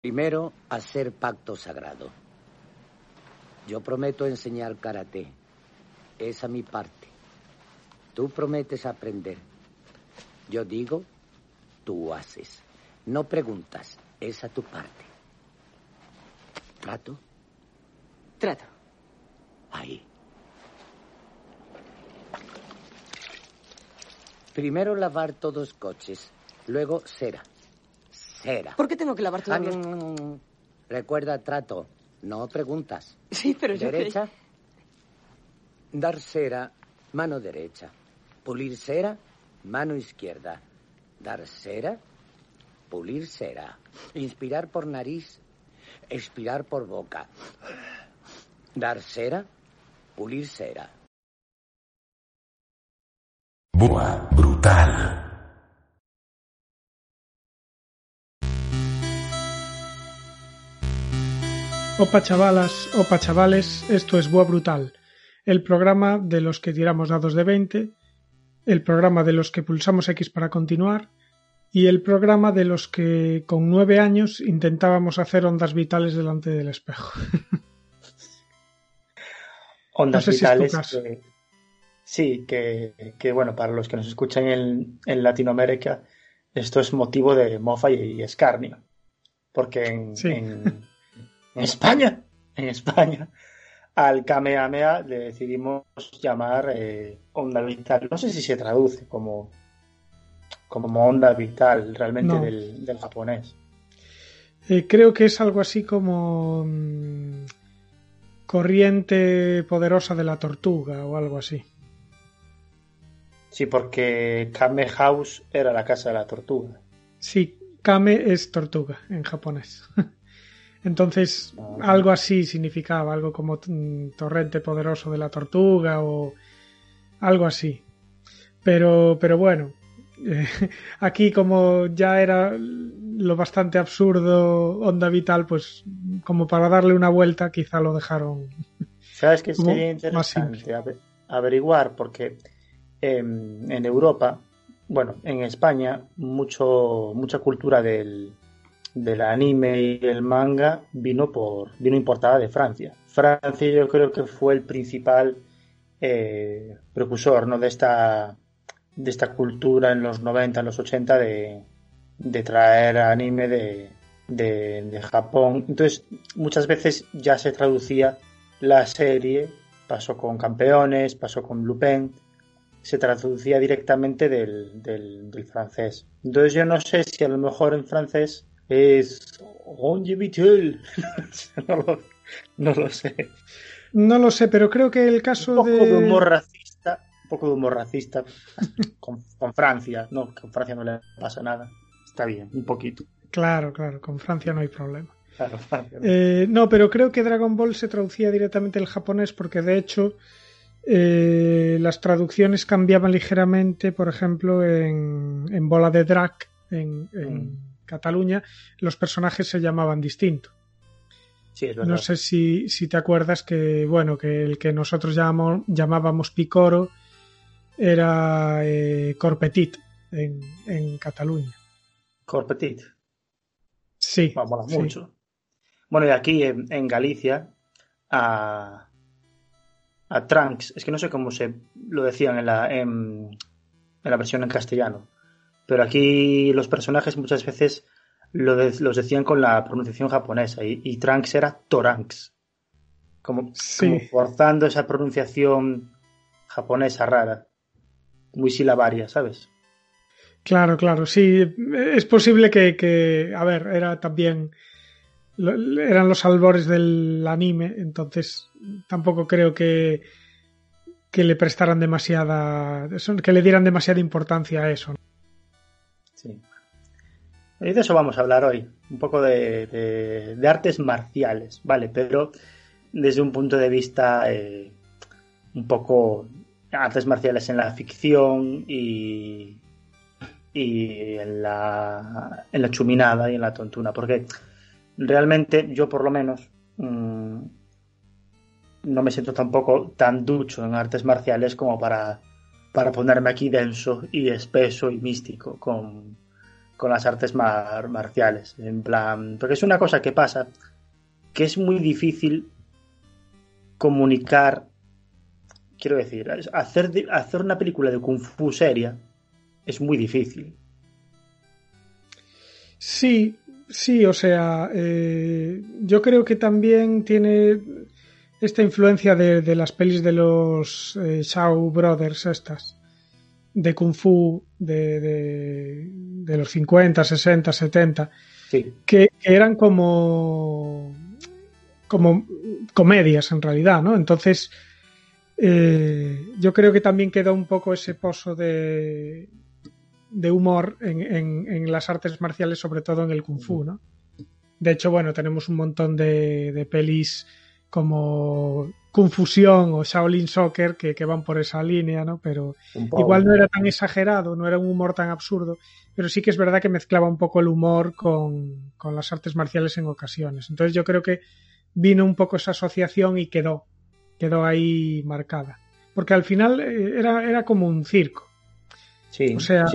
Primero, hacer pacto sagrado. Yo prometo enseñar karate. Esa mi parte. Tú prometes aprender. Yo digo, tú haces. No preguntas. Esa tu parte. ¿Trato? Trato. Ahí. Primero lavar todos coches. Luego cera. Cera. ¿Por qué tengo que lavar Ah, mm, Recuerda, trato. No preguntas. Sí, pero yo Derecha. Dar cera, mano derecha. Pulir cera, mano izquierda. Dar cera, pulir cera. Inspirar por nariz, expirar por boca. Dar cera, pulir cera. Boa brutal. Opa chavalas, opa chavales, esto es Boa Brutal, el programa de los que tiramos dados de 20, el programa de los que pulsamos X para continuar y el programa de los que con nueve años intentábamos hacer ondas vitales delante del espejo. Ondas No sé si vitales. que- sí, que, que, bueno, para los que nos escuchan en, en Latinoamérica, esto es motivo de mofa y, y escarnio. Porque en, Sí. en- en España, en España, al Kamehameha le decidimos llamar eh, onda vital. No sé si se traduce como, como onda vital realmente No. del, del japonés. Eh, creo que es algo así como mm, corriente poderosa de la tortuga o algo así. Sí, porque Kame House era la casa de la tortuga. Sí, Kame es tortuga en japonés. Entonces, algo así significaba, algo como mm, torrente poderoso de la tortuga o algo así. Pero, pero bueno, eh, aquí como ya era lo bastante absurdo Onda Vital, pues como para darle una vuelta, quizá lo dejaron. ¿Sabes qué Como sería interesante ave- averiguar? Porque em, en Europa, bueno, en España, mucho, mucha cultura del, del anime y el manga vino por vino importada de Francia. Francia yo creo que fue el principal eh, precursor ¿no? de esta de esta cultura en los 90, en los 80 de, de traer anime de, de, de Japón. Entonces, muchas veces ya se traducía la serie, pasó con Campeones, pasó con Lupin, se traducía directamente del, del, del francés. Entonces yo no sé si a lo mejor en francés es Ronde Vitel. no, lo, no lo sé. No lo sé, pero creo que el caso Un poco de... de humor racista, un poco de humor racista con, con Francia, no, con Francia no le pasa nada. Está bien, un poquito. Claro, claro, con Francia no hay problema. Claro, Francia, ¿no? Eh, no, pero creo que Dragon Ball se traducía directamente al japonés porque de hecho eh, las traducciones cambiaban ligeramente, por ejemplo, en, en Bola de Drag, en, en Cataluña, los personajes se llamaban distinto. Sí, es. No sé si, si te acuerdas que, bueno, que el que nosotros llamamos, llamábamos Picoro era eh, Corpetit en, en Cataluña. Corpetit. Sí. Sí. mucho. Bueno, y aquí en, en Galicia, a, a Trunks, es que no sé cómo se lo decían en la, en, en la versión en castellano, pero aquí los personajes muchas veces lo de- los decían con la pronunciación japonesa y, y Trunks era Toranks, como, Sí. como forzando esa pronunciación japonesa rara, muy silabaria, ¿sabes? Claro, claro, sí. Es posible que, que, a ver, era también, eran los albores del anime, entonces tampoco creo que, que le prestaran demasiada, que le dieran demasiada importancia a eso. ¿no? Sí. Y de eso vamos a hablar hoy, un poco de, artes marciales, ¿vale? Pero desde un punto de vista eh, un poco artes marciales en la ficción y, y en, la, en la chuminada y en la tontuna, porque realmente yo por lo menos mm, no me siento tampoco tan ducho en artes marciales como para, para ponerme aquí denso y espeso y místico con, con las artes marciales. En plan, porque es una cosa que pasa que es muy difícil comunicar, quiero decir, hacer, hacer una película de kung fu seria es muy difícil. Sí, sí, o sea, eh, yo creo que también tiene esta influencia de, las pelis de los eh, Shaw Brothers estas, de Kung Fu de, de, los 50, 60, 70, que, eran como, como comedias en realidad, ¿no? Entonces, eh, yo creo que también quedó un poco ese pozo de, de humor en, en, las artes marciales, sobre todo en el kung fu, ¿no? De hecho, bueno, tenemos un montón de, de pelis como Confusión o Shaolin Soccer que, que, van por esa línea, ¿no? Pero igual no era tan exagerado, no era un humor tan absurdo, pero sí que es verdad que mezclaba un poco el humor con, con las artes marciales en ocasiones. Entonces yo creo que vino un poco esa asociación y quedó, quedó ahí marcada. Porque al final eh, era, era como un circo. Sí, o sea,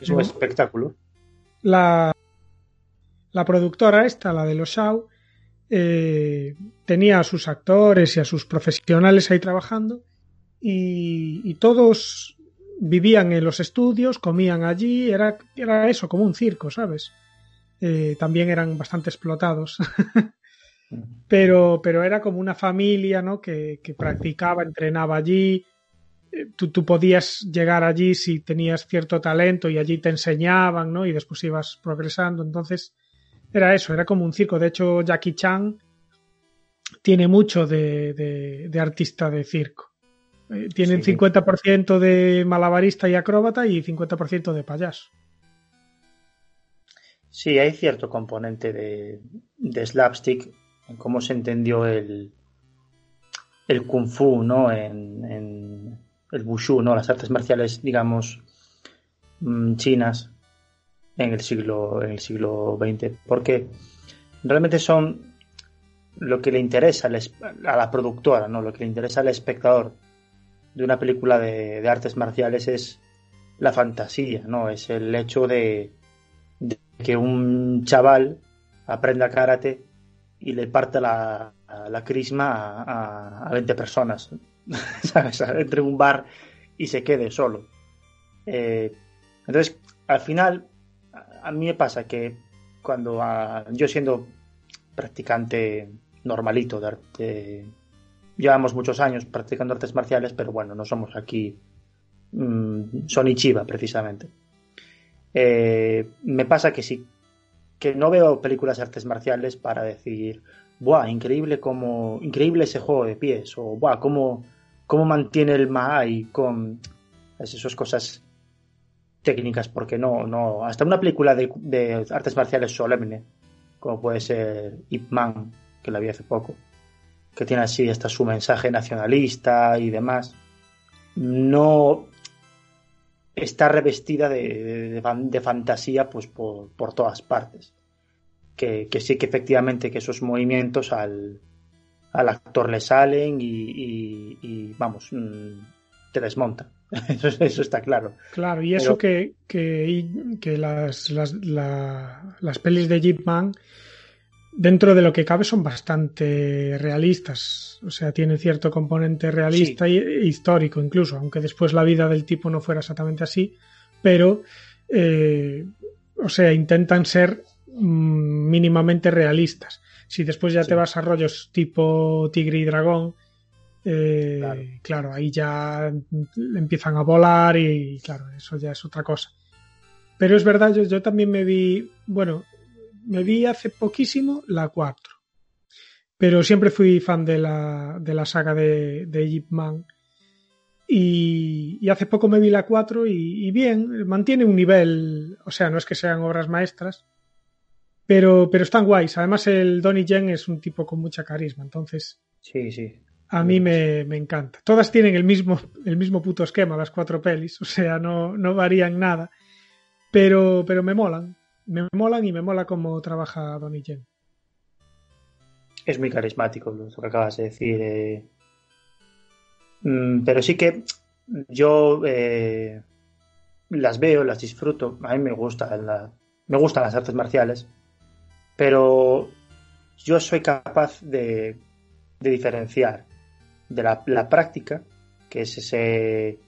es un espectáculo. La, la productora esta, la de los Shaw, eh, tenía a sus actores y a sus profesionales ahí trabajando y, todos vivían en los estudios, comían allí, era, era eso, como un circo, ¿sabes? Eh, también eran bastante explotados. pero, pero era como una familia, ¿no? Que, que practicaba, entrenaba allí, eh, tú, podías llegar allí si tenías cierto talento y allí te enseñaban, ¿no? Y después ibas progresando. Entonces, era eso, era como un circo. De hecho, Jackie Chan tiene mucho de, artista de circo. Eh, tienen 50% de malabarista y acróbata y 50% de payaso. Sí, hay cierto componente de, de slapstick en cómo se entendió el, el kung fu, ¿no? en, el wushu, ¿no? Las artes marciales, digamos, mm, chinas en el siglo, en el siglo XX. Porque realmente son lo que le interesa a la productora, ¿no? Lo que le interesa al espectador de una película de, artes marciales es la fantasía, ¿no? Es el hecho de, que un chaval aprenda karate y le parte la, la crisma a, a 20 personas. Entre un bar y se quede solo. Eh, entonces, al final, a mí me pasa que cuando yo siendo practicante normalito de arte, llevamos muchos años practicando artes marciales, pero bueno, no somos aquí mm, Sony Chiva precisamente. Eh, me pasa que sí, que no veo películas de artes marciales para decir, ¡buah! Increíble como, increíble ese juego de pies, o ¡buah! Cómo, cómo mantiene el Mahai con esas cosas técnicas, porque no, no, hasta una película de, artes marciales solemne, como puede ser Ip Man, que la vi hace poco, que tiene así hasta su mensaje nacionalista y demás, no está revestida de, de, fantasía pues por, por todas partes. Que, sí que efectivamente que esos movimientos al, al actor le salen y, vamos, mm, te desmonta. Eso, está claro. Claro, y eso que, que, las, las, las pelis de Jeep Man, dentro de lo que cabe, son bastante realistas. O sea, tienen cierto componente realista e histórico incluso, aunque después la vida del tipo no fuera exactamente así, pero, eh, o sea, intentan ser mm, mínimamente realistas. Si después ya te vas a rollos tipo Tigre y Dragón, eh, claro. ahí ya empiezan a volar y claro, eso ya es otra cosa. Pero es verdad, yo, también me vi, bueno, me vi hace poquísimo la 4. Pero siempre fui fan de la, de la saga de, de Man. Y, hace poco me vi la 4 y, y, bien, mantiene un nivel, o sea, no es que sean obras maestras, Pero, pero están guays. Además, el Donnie Yen es un tipo con mucha carisma. Entonces, Sí, sí. A mí me, me encanta. Todas tienen el mismo, el mismo puto esquema, las cuatro pelis. O sea, no, no varían nada. Pero, pero me molan. Me molan y me mola cómo trabaja Donnie Yen. Es muy carismático lo que acabas de decir. eh. Mm, pero sí que yo eh, las veo, las disfruto. A mí me gustan, la- me gustan las artes marciales. Pero yo soy capaz de, de diferenciar de la, práctica, que es ese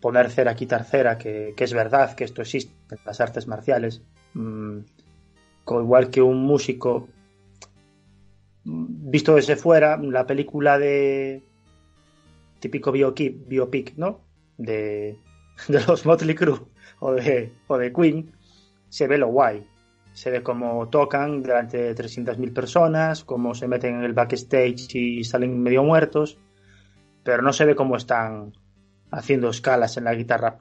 poner cera, quitar cera, que, que es verdad que esto existe en las artes marciales. Mm, co- igual que un músico visto desde fuera, la película de típico biopic, biopic ¿no? De, de los Motley Crue o de, o de Queen, se ve lo guay. Se ve cómo tocan delante de 300.000 personas, cómo se meten en el backstage y salen medio muertos, pero no se ve cómo están haciendo escalas en la guitarra.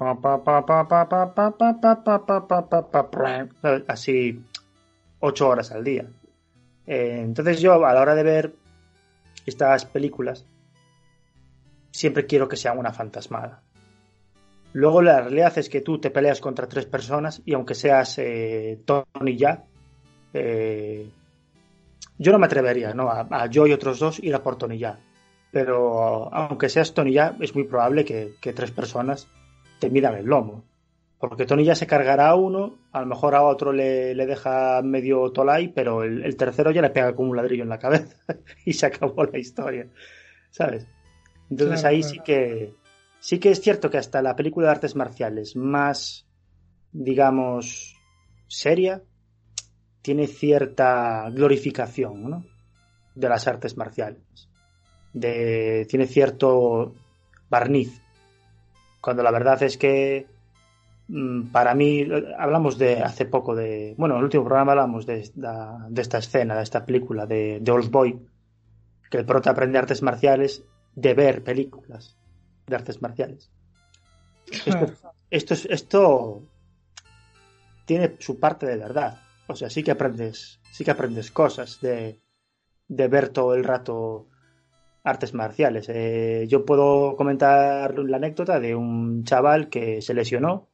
Así ocho horas al día. Entonces yo a la hora de ver estas películas, siempre quiero que sea una fantasmada. Luego la realidad es que tú te peleas contra tres personas y aunque seas eh, Tony ya, yo no me atrevería ¿no? A, a, yo y otros dos ir a por Tony ya. Pero aunque seas Tony ya, es muy probable que, que tres personas te midan el lomo. Porque Tony ya se cargará a uno, a lo mejor a otro le, le deja medio tolai, pero el, el tercero ya le pega como un ladrillo en la cabeza y se acabó la historia. ¿Sabes? Entonces Claro, ahí claro. sí que sí que es cierto que hasta la película de artes marciales más, digamos, seria, tiene cierta glorificación, ¿no? De las artes marciales. De, tiene cierto barniz. Cuando la verdad es que mm, para mí, hablamos de hace poco de. Bueno, en el último programa hablamos de esta, escena, de esta película de, de Old Boy, que el prota aprende artes marciales de ver películas de artes marciales. Esto, esto, es- esto tiene su parte de verdad. O sea, sí que aprendes, sí que aprendes cosas de, de ver todo el rato artes marciales. Eh, yo puedo comentar la anécdota de un chaval que se lesionó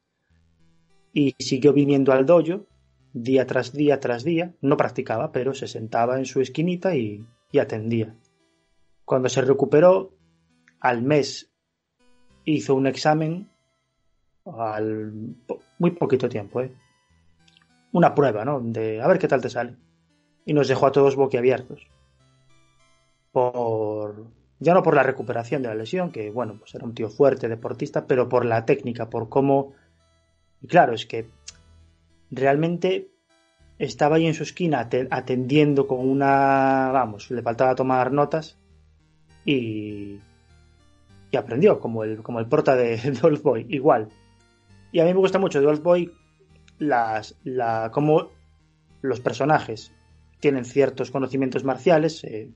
y siguió viniendo al dojo día tras día tras día. No practicaba, pero se sentaba en su esquinita y, y atendía. Cuando se recuperó, al mes hizo un examen al muy poquito tiempo, ¿eh? Una prueba, ¿no? De a ver qué tal te sale. Y nos dejó a todos boquiabiertos. Por. Ya no por la recuperación de la lesión, que bueno, pues era un tío fuerte, deportista, pero por la técnica, por cómo. Y claro, es que realmente estaba ahí en su esquina ate- atendiendo con una. Vamos, le faltaba tomar notas y. Y aprendió, como el, como el prota de, de Old Boy, igual. Y a mí me gusta mucho de Old Boy las, la, cómo los personajes tienen ciertos conocimientos marciales, eh,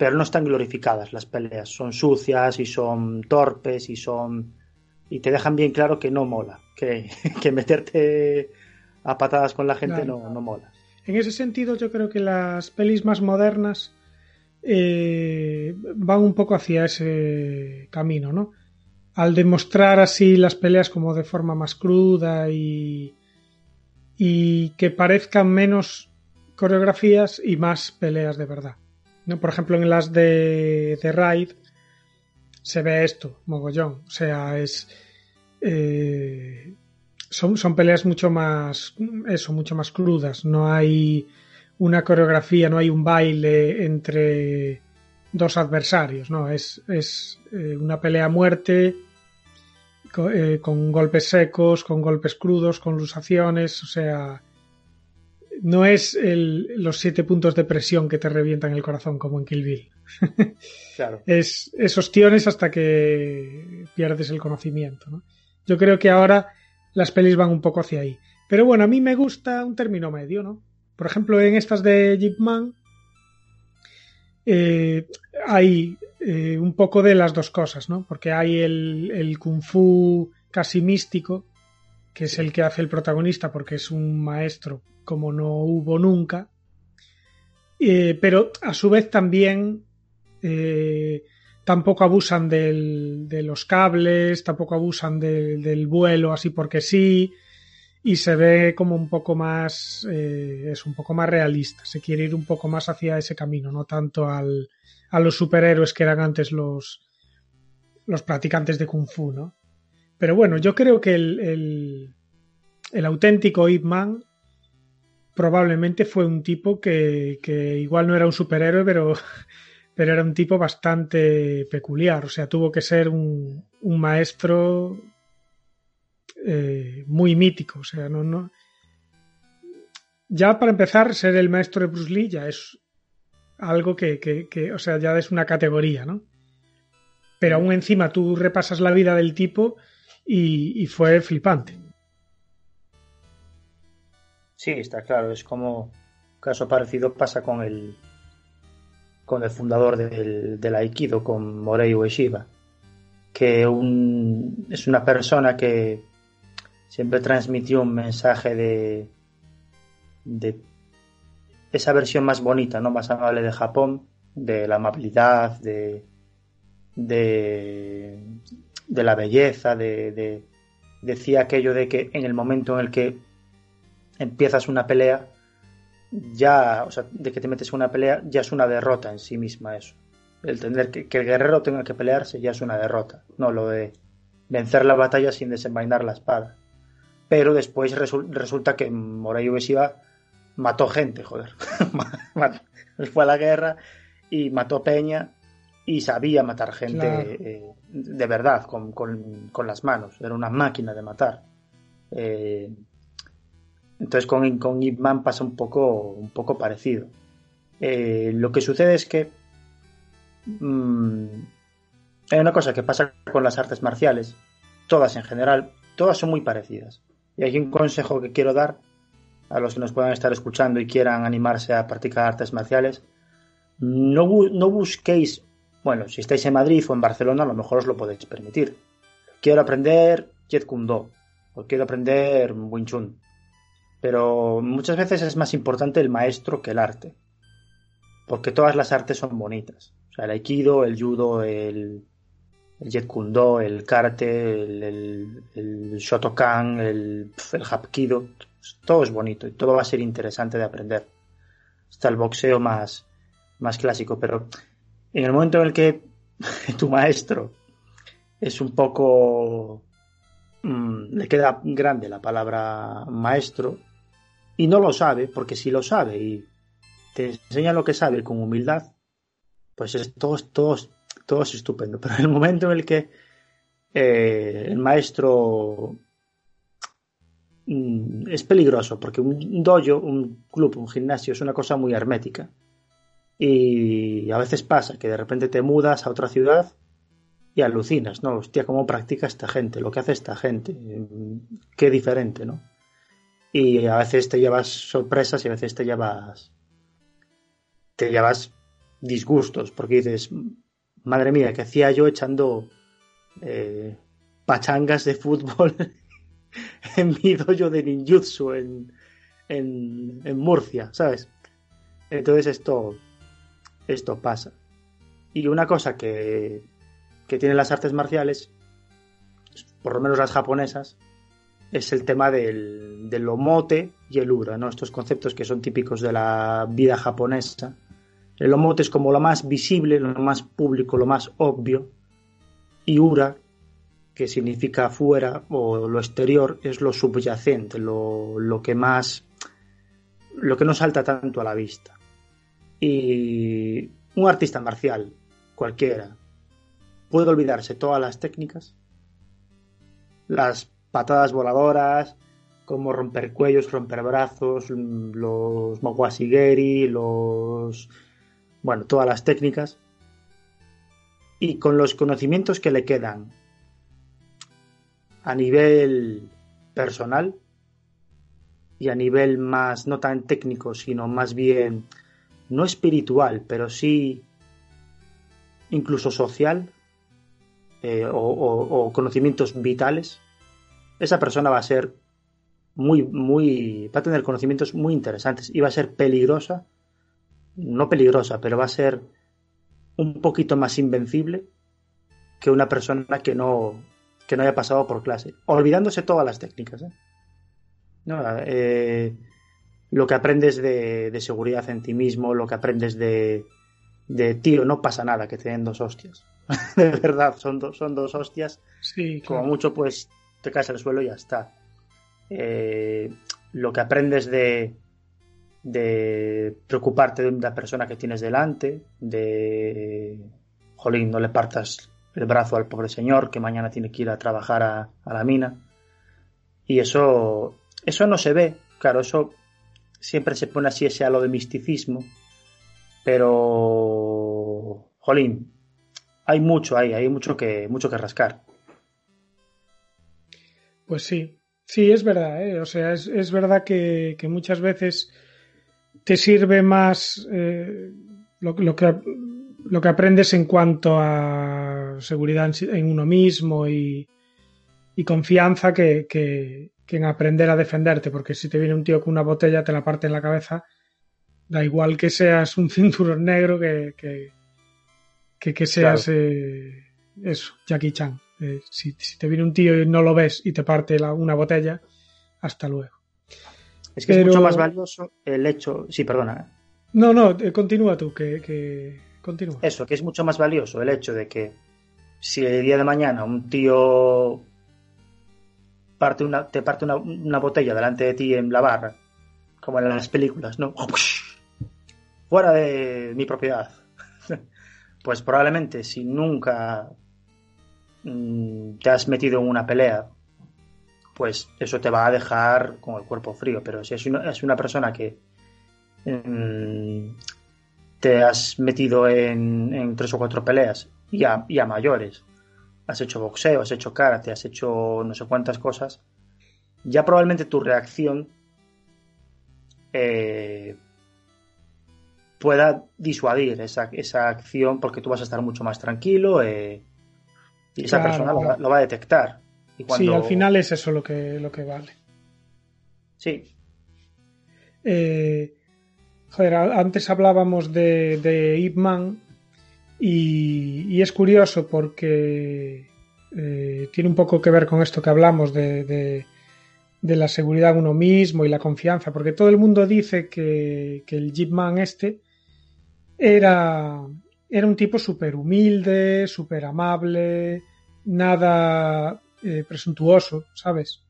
pero no están glorificadas las peleas. Son sucias y son torpes y son. Y te dejan bien claro que no mola. Que, que meterte a patadas con la gente Claro. no, no mola. En ese sentido, yo creo que las pelis más modernas eh, van un poco hacia ese camino, ¿no? Al demostrar así las peleas como de forma más cruda y, y que parezcan menos coreografías y más peleas de verdad. ¿No? Por ejemplo, en las de, de Raid se ve esto, mogollón. O sea, es. eh, son, son peleas mucho más. Eso, mucho más crudas. No hay una coreografía, no hay un baile entre dos adversarios, ¿no? Es, es eh, una pelea a muerte co- eh, con golpes secos, con golpes crudos, con lusaciones, o sea, no es el- los siete puntos de presión que te revientan el corazón como en Kill Bill. Claro. Es, es ostiones hasta que pierdes el conocimiento, ¿no? Yo creo que ahora las pelis van un poco hacia ahí. Pero bueno, a mí me gusta un término medio, ¿no? Por ejemplo, en estas de Jeep Man eh, hay eh, un poco de las dos cosas, ¿no? Porque hay el, el kung fu casi místico, que es el que hace el protagonista porque es un maestro como no hubo nunca, eh, pero a su vez también eh, tampoco abusan del, de los cables, tampoco abusan del vuelo así porque sí, y se ve como un poco más, eh, es un poco más realista, se quiere ir un poco más hacia ese camino, no tanto al, a los superhéroes que eran antes los, los practicantes de Kung Fu, ¿no? Pero bueno, yo creo que el, el, auténtico Ip Man probablemente fue un tipo que, que, igual no era un superhéroe, pero, pero era un tipo bastante peculiar. O sea, tuvo que ser un, un maestro eh, muy mítico. O sea, no, no. Ya para empezar, ser el maestro de Bruce Lee ya es algo que, que, que, o sea, ya es una categoría, ¿no? Pero aún encima tú repasas la vida del tipo y, fue flipante. Sí, está claro. Es como caso parecido pasa con el con el fundador del, del Aikido, con Morei Ueshiba, que un, es una persona que siempre transmitió un mensaje de, de esa versión más bonita, ¿no? más amable de Japón, de la amabilidad, de, de la belleza, de, de, decía aquello de que en el momento en el que empiezas una pelea, ya, o sea, de que te metes en una pelea, ya es una derrota en sí misma eso. El tener que, que el guerrero tenga que pelearse ya es una derrota, no lo de vencer la batalla sin desenvainar la espada pero después resu resulta que Moray Ueshiba mató gente, joder. Fue a la guerra y mató Peña y sabía matar gente claro. eh, de verdad, con, con, con, las manos. Era una máquina de matar. Eh, entonces con, con Ip Man pasa un poco, un poco parecido. Eh, lo que sucede es que mmm, hay una cosa que pasa con las artes marciales, todas en general, todas son muy parecidas. Y hay un consejo que quiero dar a los que nos puedan estar escuchando y quieran animarse a practicar artes marciales. No, no busquéis, bueno, si estáis en Madrid o en Barcelona, a lo mejor os lo podéis permitir. Quiero aprender Jet Kundo o quiero aprender Wing Chun. Pero muchas veces es más importante el maestro que el arte. Porque todas las artes son bonitas. O sea, el aikido, el judo, el, el Jet Kundo, el karate, el, el, el Shotokan, el, el Hapkido, todo es bonito y todo va a ser interesante de aprender. Está el boxeo más, más clásico, pero en el momento en el que tu maestro es un poco... Mmm, le queda grande la palabra maestro y no lo sabe, porque si lo sabe y te enseña lo que sabe con humildad, pues es, todo, todo, todo es estupendo. Pero en el momento en el que eh, el maestro mm, es peligroso, porque un dojo, un club, un gimnasio es una cosa muy hermética. Y a veces pasa que de repente te mudas a otra ciudad y alucinas, ¿no? Hostia, ¿cómo practica esta gente? Lo que hace esta gente. Qué diferente, ¿no? Y a veces te llevas sorpresas y a veces te llevas. te llevas disgustos, porque dices, madre mía, ¿qué hacía yo echando eh, pachangas de fútbol en mi dojo de ninjutsu en, en, en, Murcia, ¿sabes? Entonces esto, esto pasa. Y una cosa que, que tienen las artes marciales, por lo menos las japonesas, es el tema del, del omote y el ura, ¿no? Estos conceptos que son típicos de la vida japonesa, el omote es como lo más visible, lo más público, lo más obvio. Y ura, que significa fuera o lo exterior, es lo subyacente, lo, lo que más. lo que no salta tanto a la vista. Y un artista marcial, cualquiera, puede olvidarse todas las técnicas, las patadas voladoras, como romper cuellos, romper brazos, los mawasigeri, los bueno, todas las técnicas, y con los conocimientos que le quedan a nivel personal y a nivel más, no tan técnico, sino más bien, no espiritual, pero sí incluso social, eh, o, conocimientos vitales, esa persona va a ser muy, muy, va a tener conocimientos muy interesantes y va a ser peligrosa, no peligrosa, pero va a ser un poquito más invencible que una persona que no, que no haya pasado por clase, olvidándose todas las técnicas. ¿eh? No, eh, lo que aprendes de, de, seguridad en ti mismo, lo que aprendes de, de tío, no pasa nada que te den dos hostias. de verdad, son, dos son dos hostias. Sí, Como mucho, pues te caes al suelo y ya está. Eh, lo que aprendes de, de preocuparte de la persona que tienes delante, de, jolín, no le partas el brazo al pobre señor que mañana tiene que ir a trabajar a, a la mina. Y eso, eso no se ve, claro, eso siempre se pone así ese halo de misticismo, pero, jolín, hay mucho ahí, hay mucho que, mucho que rascar. Pues sí, sí, es verdad, ¿eh? o sea, es, es verdad que, que, muchas veces te sirve más eh, lo, lo, que, lo que aprendes en cuanto a seguridad en, en uno mismo y, y confianza que, que, que, en aprender a defenderte, porque si te viene un tío con una botella, te la parte en la cabeza, da igual que seas un cinturón negro que, que, que, que seas claro. eh, eso, Jackie Chan. Eh, si, si, te viene un tío y no lo ves y te parte la, una botella, hasta luego. Es que Pero... es mucho más valioso el hecho. Sí, perdona. No, no, eh, continúa tú, que, que, continúa. Eso, que es mucho más valioso el hecho de que si el día de mañana un tío parte una, te parte una, una botella delante de ti en la barra, como en las películas, ¿no? Fuera de mi propiedad. pues probablemente si nunca Mm, te has metido en una pelea, pues eso te va a dejar con el cuerpo frío. Pero si es una, es una persona que mmm, te has metido en, en, tres o cuatro peleas y a, y a, mayores, has hecho boxeo, has hecho karate, has hecho no sé cuántas cosas, ya probablemente tu reacción eh, pueda disuadir esa, esa, acción porque tú vas a estar mucho más tranquilo. Eh, y esa claro. persona lo va, lo va, a detectar. Y cuando... Sí, al final es eso lo que, lo que vale. Sí. Eh, joder, antes hablábamos de, de Ip Man y, y, es curioso porque eh, tiene un poco que ver con esto que hablamos de, de, de, la seguridad en uno mismo y la confianza, porque todo el mundo dice que, que el Jeep Man este era, era un tipo súper humilde, súper amable, nada eh, presuntuoso, ¿sabes?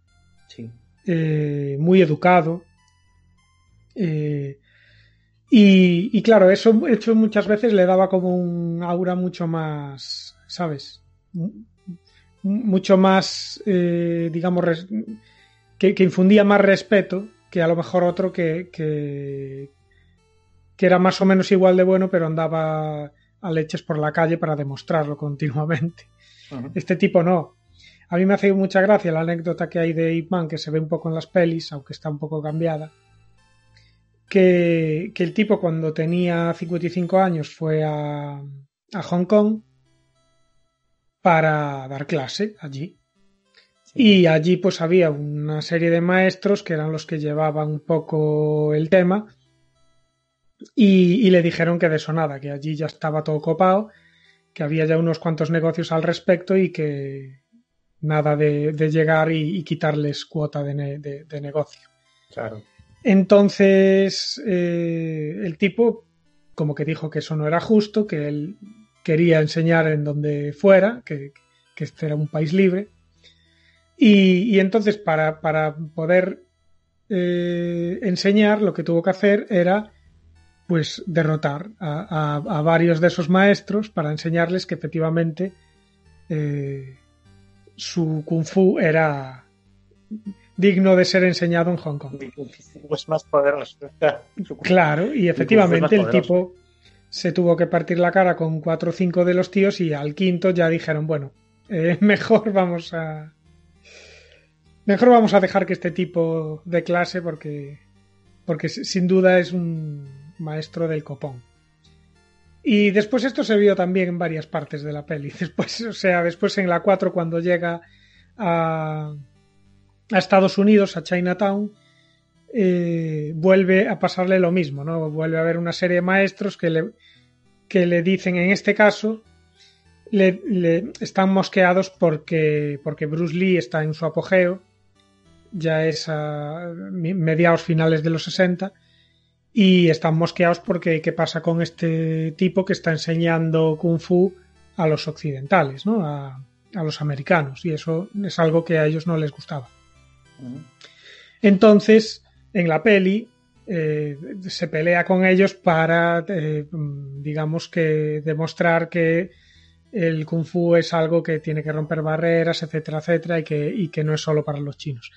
Sí. Eh, muy educado. Eh, y, y, claro, eso hecho muchas veces le daba como un aura mucho más, ¿sabes? Mucho más, eh, digamos, que, que, infundía más respeto que a lo mejor otro que, que, que era más o menos igual de bueno, pero andaba a leches por la calle para demostrarlo continuamente. Uh -huh. Este tipo no. A mí me hace mucha gracia la anécdota que hay de Ip Man, que se ve un poco en las pelis, aunque está un poco cambiada. Que, que el tipo cuando tenía 55 años fue a, a Hong Kong para dar clase allí. Sí. Y allí pues había una serie de maestros que eran los que llevaban un poco el tema y, y, le dijeron que de eso nada, que allí ya estaba todo copado, que había ya unos cuantos negocios al respecto y que nada de, de llegar y, y, quitarles cuota de, ne, de, de negocio. Claro. Entonces, eh, el tipo como que dijo que eso no era justo, que él quería enseñar en donde fuera, que, este era un país libre. Y, entonces, para, para poder eh, enseñar, lo que tuvo que hacer era pues derrotar a, varios de esos maestros para enseñarles que efectivamente eh, su kung fu era digno de ser enseñado en Hong Kong. Pues más poderoso. claro, y efectivamente el tipo se tuvo que partir la cara con cuatro o cinco de los tíos y al quinto ya dijeron, bueno, eh, mejor vamos a... Mejor vamos a dejar que este tipo de clase porque, porque sin duda es un, maestro del copón. Y después esto se vio también en varias partes de la peli. Después, o sea, después en la 4 cuando llega a, a Estados Unidos, a Chinatown, eh, vuelve a pasarle lo mismo, ¿no? Vuelve a haber una serie de maestros que le, que le dicen, en este caso, le, están mosqueados porque, porque Bruce Lee está en su apogeo, ya es a mediados finales de los 60, y están mosqueados porque qué pasa con este tipo que está enseñando kung fu a los occidentales, ¿no? A los americanos, y eso es algo que a ellos no les gustaba. Entonces, en la peli, eh, se pelea con ellos para, eh, digamos que, demostrar que el kung fu es algo que tiene que romper barreras, etcétera, etcétera, y que, no es solo para los chinos.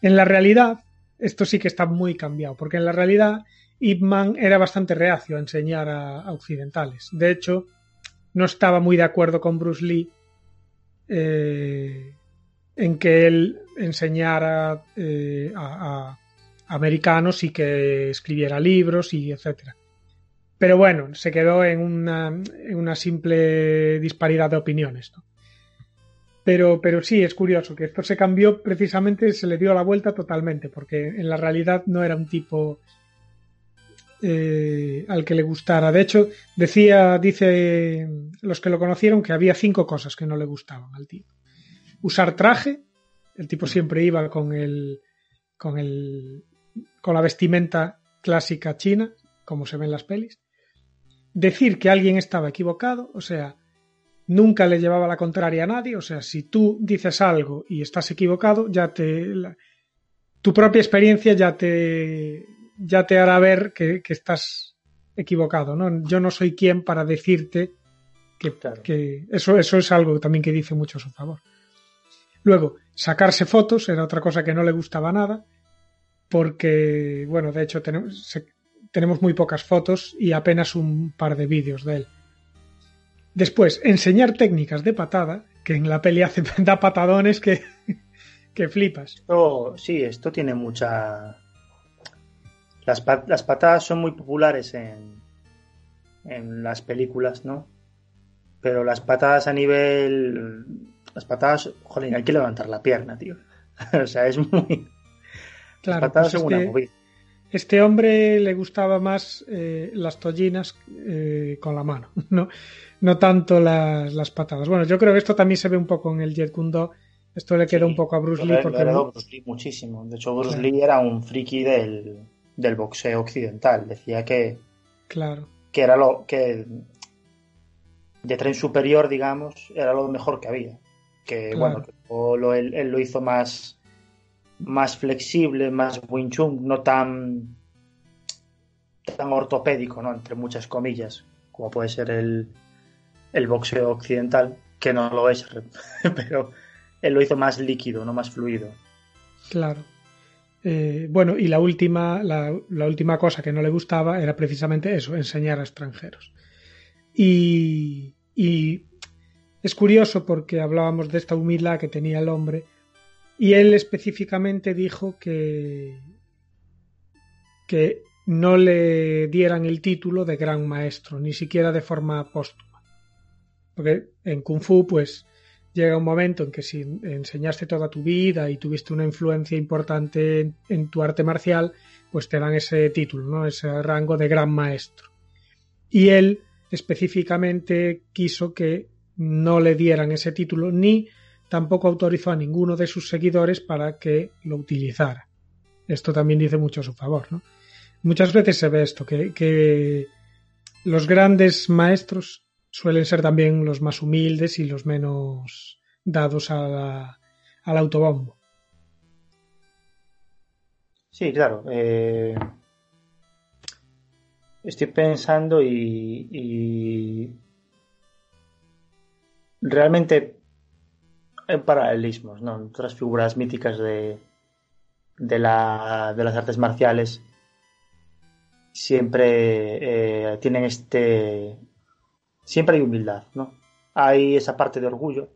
En la realidad, esto sí que está muy cambiado, porque en la realidad Ip Man era bastante reacio a enseñar a, a occidentales. De hecho, no estaba muy de acuerdo con Bruce Lee eh, en que él enseñara eh, a, americanos y que escribiera libros y etcétera. Pero bueno, se quedó en una, en una simple disparidad de opiniones. ¿no? Pero, pero sí, es curioso que esto se cambió precisamente, se le dio la vuelta totalmente, porque en la realidad no era un tipo eh, al que le gustara. De hecho, decía, dice los que lo conocieron que había cinco cosas que no le gustaban al tipo. Usar traje, el tipo siempre iba con el, con el, con la vestimenta clásica china, como se ve en las pelis. Decir que alguien estaba equivocado, o sea, nunca le llevaba la contraria a nadie, o sea, si tú dices algo y estás equivocado, ya te, la, tu propia experiencia ya te, ya te hará ver que, que, estás equivocado, ¿no? Yo no soy quien para decirte que, claro. que, eso, eso es algo también que dice mucho a su favor. Luego, sacarse fotos era otra cosa que no le gustaba nada, porque, bueno, de hecho tenemos, muy pocas fotos y apenas un par de vídeos de él. Después, enseñar técnicas de patada, que en la peli hace, da patadones que, que flipas. Esto, sí, esto tiene mucha, las, las patadas son muy populares en, en las películas, ¿no? Pero las patadas a nivel. Las patadas. Joder, hay que levantar la pierna, tío. o sea, es muy. Claro, las patadas pues son este, una. Este hombre le gustaba más eh, las tollinas eh, con la mano, ¿no? No tanto las, las, patadas. Bueno, yo creo que esto también se ve un poco en el Jet Kundo. Esto le queda sí, un poco a Bruce Lee. Porque... Le Bruce Lee muchísimo. De hecho, Bruce claro. Lee era un friki del, del boxeo occidental. Decía que, claro. que era lo que de tren superior, digamos, era lo mejor que había. Que claro. bueno, que lo, él, él, lo hizo más, más flexible, más Wing Chun, no tan, tan ortopédico, ¿no? entre muchas comillas, como puede ser el, el boxeo occidental, que no lo es, pero él lo hizo más líquido, no más fluido. Claro. Eh, bueno, y la última, la, la, última cosa que no le gustaba era precisamente eso, enseñar a extranjeros. Y, y, es curioso porque hablábamos de esta humildad que tenía el hombre y él específicamente dijo que, que no le dieran el título de gran maestro, ni siquiera de forma póstuma. Porque en Kung Fu, pues, llega un momento en que si enseñaste toda tu vida y tuviste una influencia importante en, tu arte marcial, pues te dan ese título, ¿no? Ese rango de gran maestro. Y él específicamente quiso que no le dieran ese título ni tampoco autorizó a ninguno de sus seguidores para que lo utilizara. Esto también dice mucho a su favor, ¿no? Muchas veces se ve esto, que, los grandes maestros suelen ser también los más humildes y los menos dados al autobombo. Sí, claro. Eh, estoy pensando y, realmente hay paralelismos, ¿no? Otras figuras míticas de, de, la, de las artes marciales siempre eh, tienen este siempre hay humildad, ¿no? Hay esa parte de orgullo,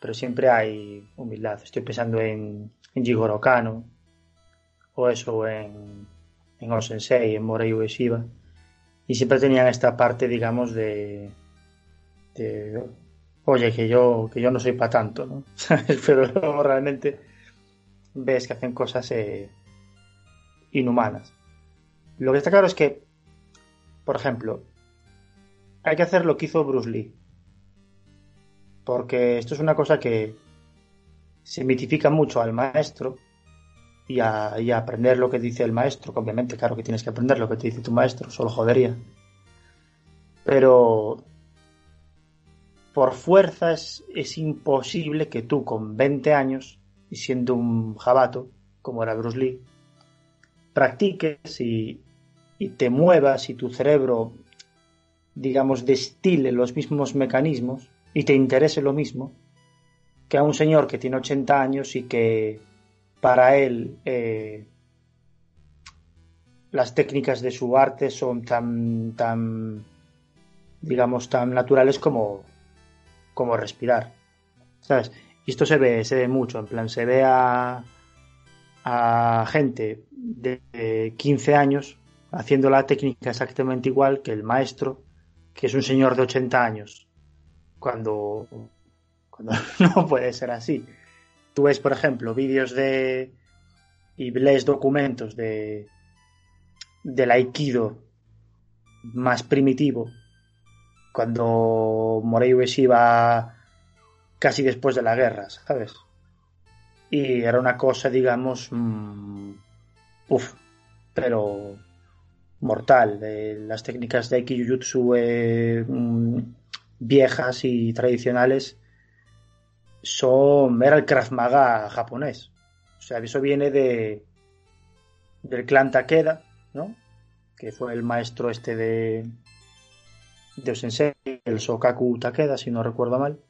pero siempre hay humildad. Estoy pensando en, en Jigoro Kano, o eso, en, en Osensei, en Morei Ueshiba, y siempre tenían esta parte, digamos, de, de oye, que yo, que yo no soy para tanto, ¿no? pero realmente ves que hacen cosas eh, inhumanas. Lo que está claro es que, por ejemplo, hay que hacer lo que hizo Bruce Lee. Porque esto es una cosa que se mitifica mucho al maestro y a, aprender lo que dice el maestro, obviamente, claro que tienes que aprender lo que te dice tu maestro, solo jodería. Pero por fuerza es, imposible que tú con 20 años, y siendo un jabato, como era Bruce Lee, practiques y, te muevas y tu cerebro, digamos, destile los mismos mecanismos y te interese lo mismo que a un señor que tiene 80 años y que para él eh, las técnicas de su arte son tan, tan, digamos, tan naturales como, como respirar. ¿Sabes? Esto se ve, se ve mucho, en plan, se ve a, a gente de 15 años haciendo la técnica exactamente igual que el maestro, que es un señor de 80 años, cuando, cuando no puede ser así tú ves, por ejemplo, vídeos de y lees documentos de del aikido más primitivo cuando Morey iba casi después de la guerra, ¿sabes? Y era una cosa, digamos, mm, uff, pero mortal. Las técnicas de Aikijutsu eh, mm, viejas y tradicionales son, era el Krav Maga japonés. O sea, eso viene de del clan Takeda, ¿no? Que fue el maestro este de de Sensei, el Sokaku Takeda, si no recuerdo mal.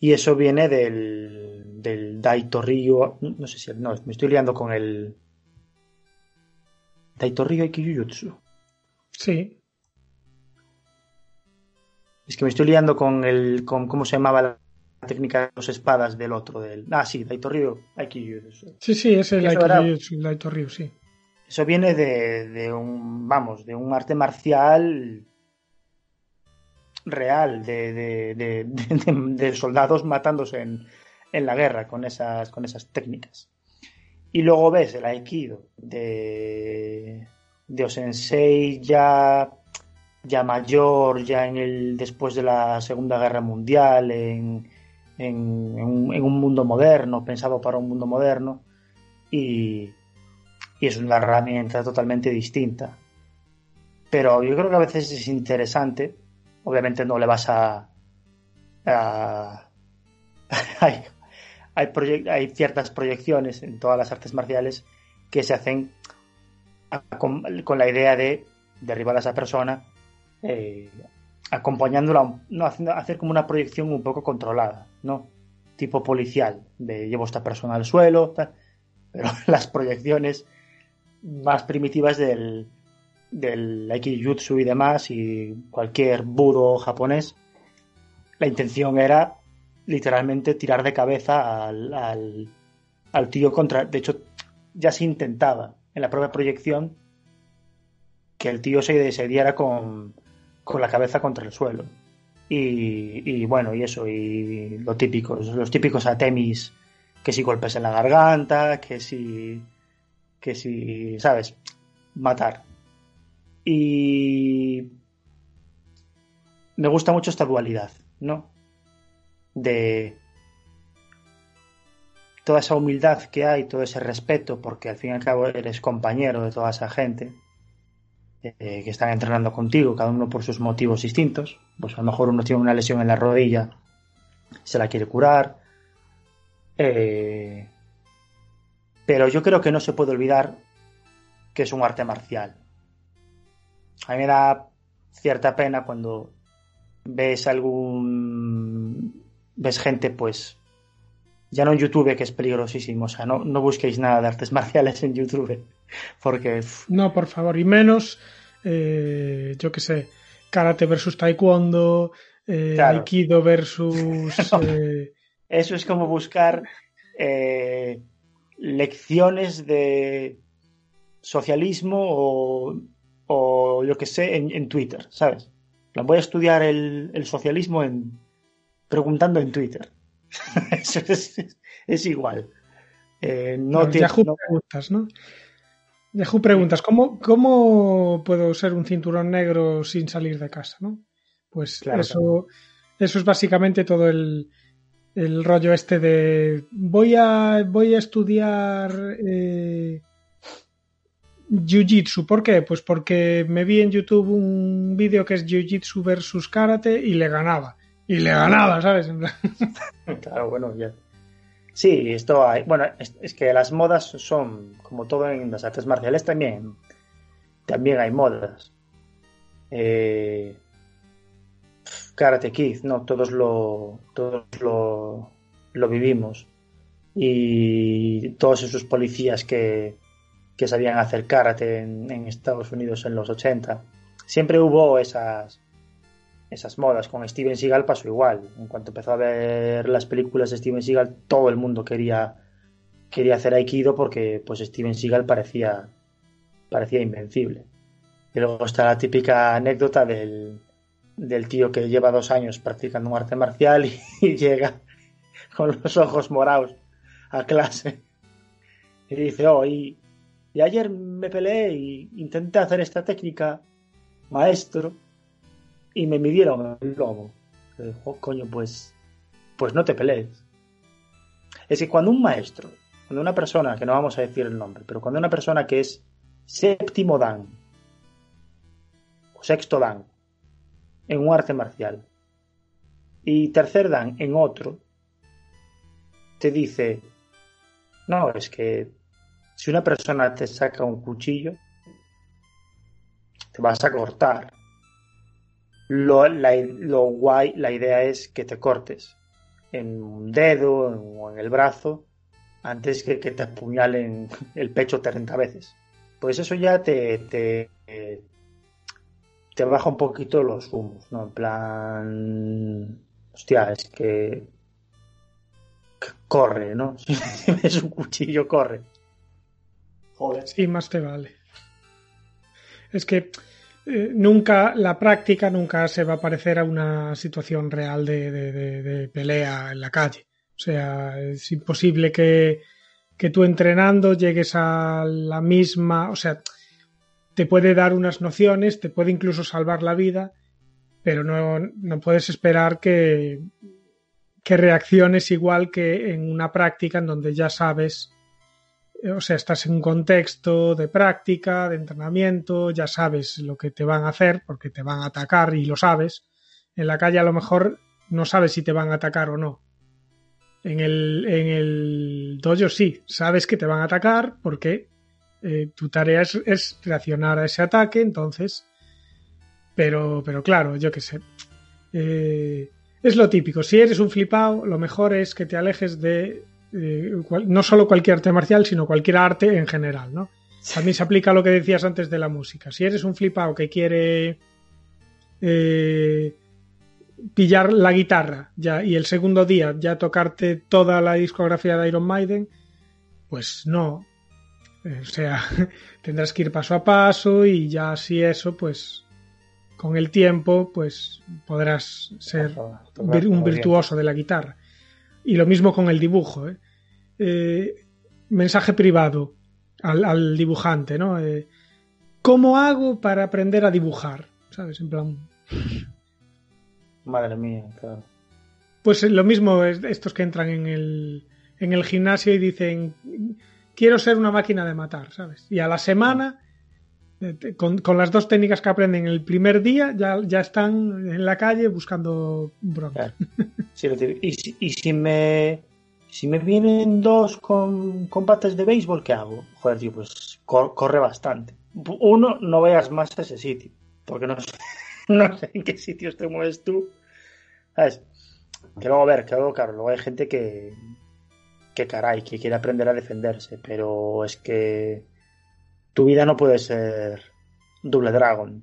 Y eso viene del, del Daito Ryo, no sé si, no, me estoy liando con el Daito Ryo Ikijutsu. Sí. Es que me estoy liando con el, con cómo se llamaba la técnica de dos espadas del otro. Del... Ah, sí, Daito Ryu, Sí, sí, es el Daito Ryu, sí. Eso viene de, de, un, vamos, de un arte marcial real, de, de, soldados matándose en, en, la guerra con esas, con esas técnicas. Y luego ves el Aikido de, de Osensei ya, ya mayor, ya en el, después de la Segunda Guerra Mundial, en, en, un, mundo moderno, pensado para un mundo moderno, y, es una herramienta totalmente distinta. Pero yo creo que a veces es interesante, obviamente no le vas a... hay, hay, ciertas proyecciones en todas las artes marciales que se hacen con, la idea de derribar a esa persona, eh, acompañándola, no, haciendo, hacer como una proyección un poco controlada, ¿no? Tipo policial, de llevo a esta persona al suelo, pero las proyecciones más primitivas del, del Aikijutsu y demás, y cualquier budo japonés, la intención era literalmente tirar de cabeza al, al, al tío contra. De hecho, ya se intentaba en la propia proyección que el tío se, se diera con, con la cabeza contra el suelo. Y, bueno, y eso, y lo típico, los típicos atemis, que si golpes en la garganta, que si, que si, ¿sabes? Matar. Y me gusta mucho esta dualidad, ¿no? De toda esa humildad que hay, todo ese respeto, porque al fin y al cabo eres compañero de toda esa gente eh, que están entrenando contigo, cada uno por sus motivos distintos. Pues a lo mejor uno tiene una lesión en la rodilla, se la quiere curar. Eh, pero yo creo que no se puede olvidar que es un arte marcial. A mí me da cierta pena cuando ves algún. ves gente, pues. Ya no en YouTube, que es peligrosísimo. O sea, no, no busquéis nada de artes marciales en YouTube porque... No, por favor, y menos, eh, yo qué sé, karate versus taekwondo, eh, aikido versus... Eh, Eso es como buscar lecciones de socialismo o, o yo que sé, en, Twitter, ¿sabes? Voy a estudiar el, socialismo en, preguntando en Twitter. Eso es, es igual. Eh, no Yahoo no- preguntas, ¿no? Yahoo preguntas, ¿cómo, ¿cómo puedo ser un cinturón negro sin salir de casa, no? Pues Claro, eso, eso es básicamente todo el, el rollo este de voy a, voy a estudiar eh, Jiu-Jitsu. ¿Por qué? Pues porque me vi en YouTube un vídeo que es Jiu-Jitsu versus Karate y le ganaba. Y le ganaba, ¿sabes? Claro, bueno, ya. Sí, esto hay. Bueno, es, es que las modas son, como todo en las artes marciales, también, también hay modas. Eh, Karate Kid, ¿no? Todos lo, todos lo, lo vivimos. Y todos esos policías que, que sabían hacer karate en, Estados Unidos en los 80. Siempre hubo esas, esas modas. Con Steven Seagal pasó igual. En cuanto empezó a ver las películas de Steven Seagal, todo el mundo quería, quería hacer Aikido porque pues Steven Seagal parecía, parecía invencible. Y luego está la típica anécdota del, del tío que lleva dos años practicando un arte marcial y, y llega con los ojos morados a clase y dice, oh, y, y ayer me peleé y intenté hacer esta técnica, maestro, y me midieron el. Y dijo, "Oh, coño, pues, pues no te pelees. Es que cuando un maestro, cuando una persona, que no vamos a decir el nombre, pero cuando una persona que es séptimo dan, o sexto dan, en un arte marcial, y tercer dan en otro, te dice, no, es que si una persona te saca un cuchillo, te vas a cortar. Lo, la, lo guay, la idea es que te cortes en un dedo o en el brazo antes que, que te apuñalen el pecho 30 veces. Pues eso ya te, te, te baja un poquito los humos, ¿no? En plan, hostia, es que, que corre, ¿no? Si ves un cuchillo, corre. Joder. Sí, más te vale. Es que eh, nunca, la práctica nunca se va a parecer a una situación real de, de- de- pelea en la calle. O sea, es imposible que, que tú entrenando llegues a la misma, o sea, te puede dar unas nociones, te puede incluso salvar la vida, pero no, no puedes esperar que, que reacciones igual que en una práctica en donde ya sabes o sea, estás en un contexto de práctica, de entrenamiento, ya sabes lo que te van a hacer porque te van a atacar y lo sabes. En la calle a lo mejor no sabes si te van a atacar o no. En el, en el dojo sí, sabes que te van a atacar porque eh, tu tarea es, es reaccionar a ese ataque, entonces... Pero, pero claro, yo qué sé. Eh, es lo típico. Si eres un flipado, lo mejor es que te alejes de eh, cual- no solo cualquier arte marcial, sino cualquier arte en general, ¿no? También se aplica lo que decías antes de la música. Si eres un flipado que quiere eh, pillar la guitarra ya y el segundo día ya tocarte toda la discografía de Iron Maiden, pues no. Eh, O sea, tendrás que ir paso a paso y ya así eso, pues con el tiempo, pues podrás ser un virtuoso de la guitarra. Y lo mismo con el dibujo. ¿eh? Eh, mensaje privado al, al dibujante, ¿no? Eh, ¿Cómo hago para aprender a dibujar? ¿Sabes? En plan. Madre mía, claro. Pues lo mismo es estos que entran en el, en el gimnasio y dicen quiero ser una máquina de matar, ¿sabes? Y a la semana, con, las dos técnicas que aprenden el primer día, ya, ya están en la calle buscando bronca. Y, si, me si me vienen dos con, patas de béisbol, ¿qué hago? Joder, tío, pues cor- corre bastante. Uno, no veas más ese sitio, porque no sé, no sé en qué sitios te mueves tú. ¿Sabes? Que luego, a ver, que luego, claro, luego hay gente que, que caray, que quiere aprender a defenderse, pero es que tu vida no puede ser Double Dragon.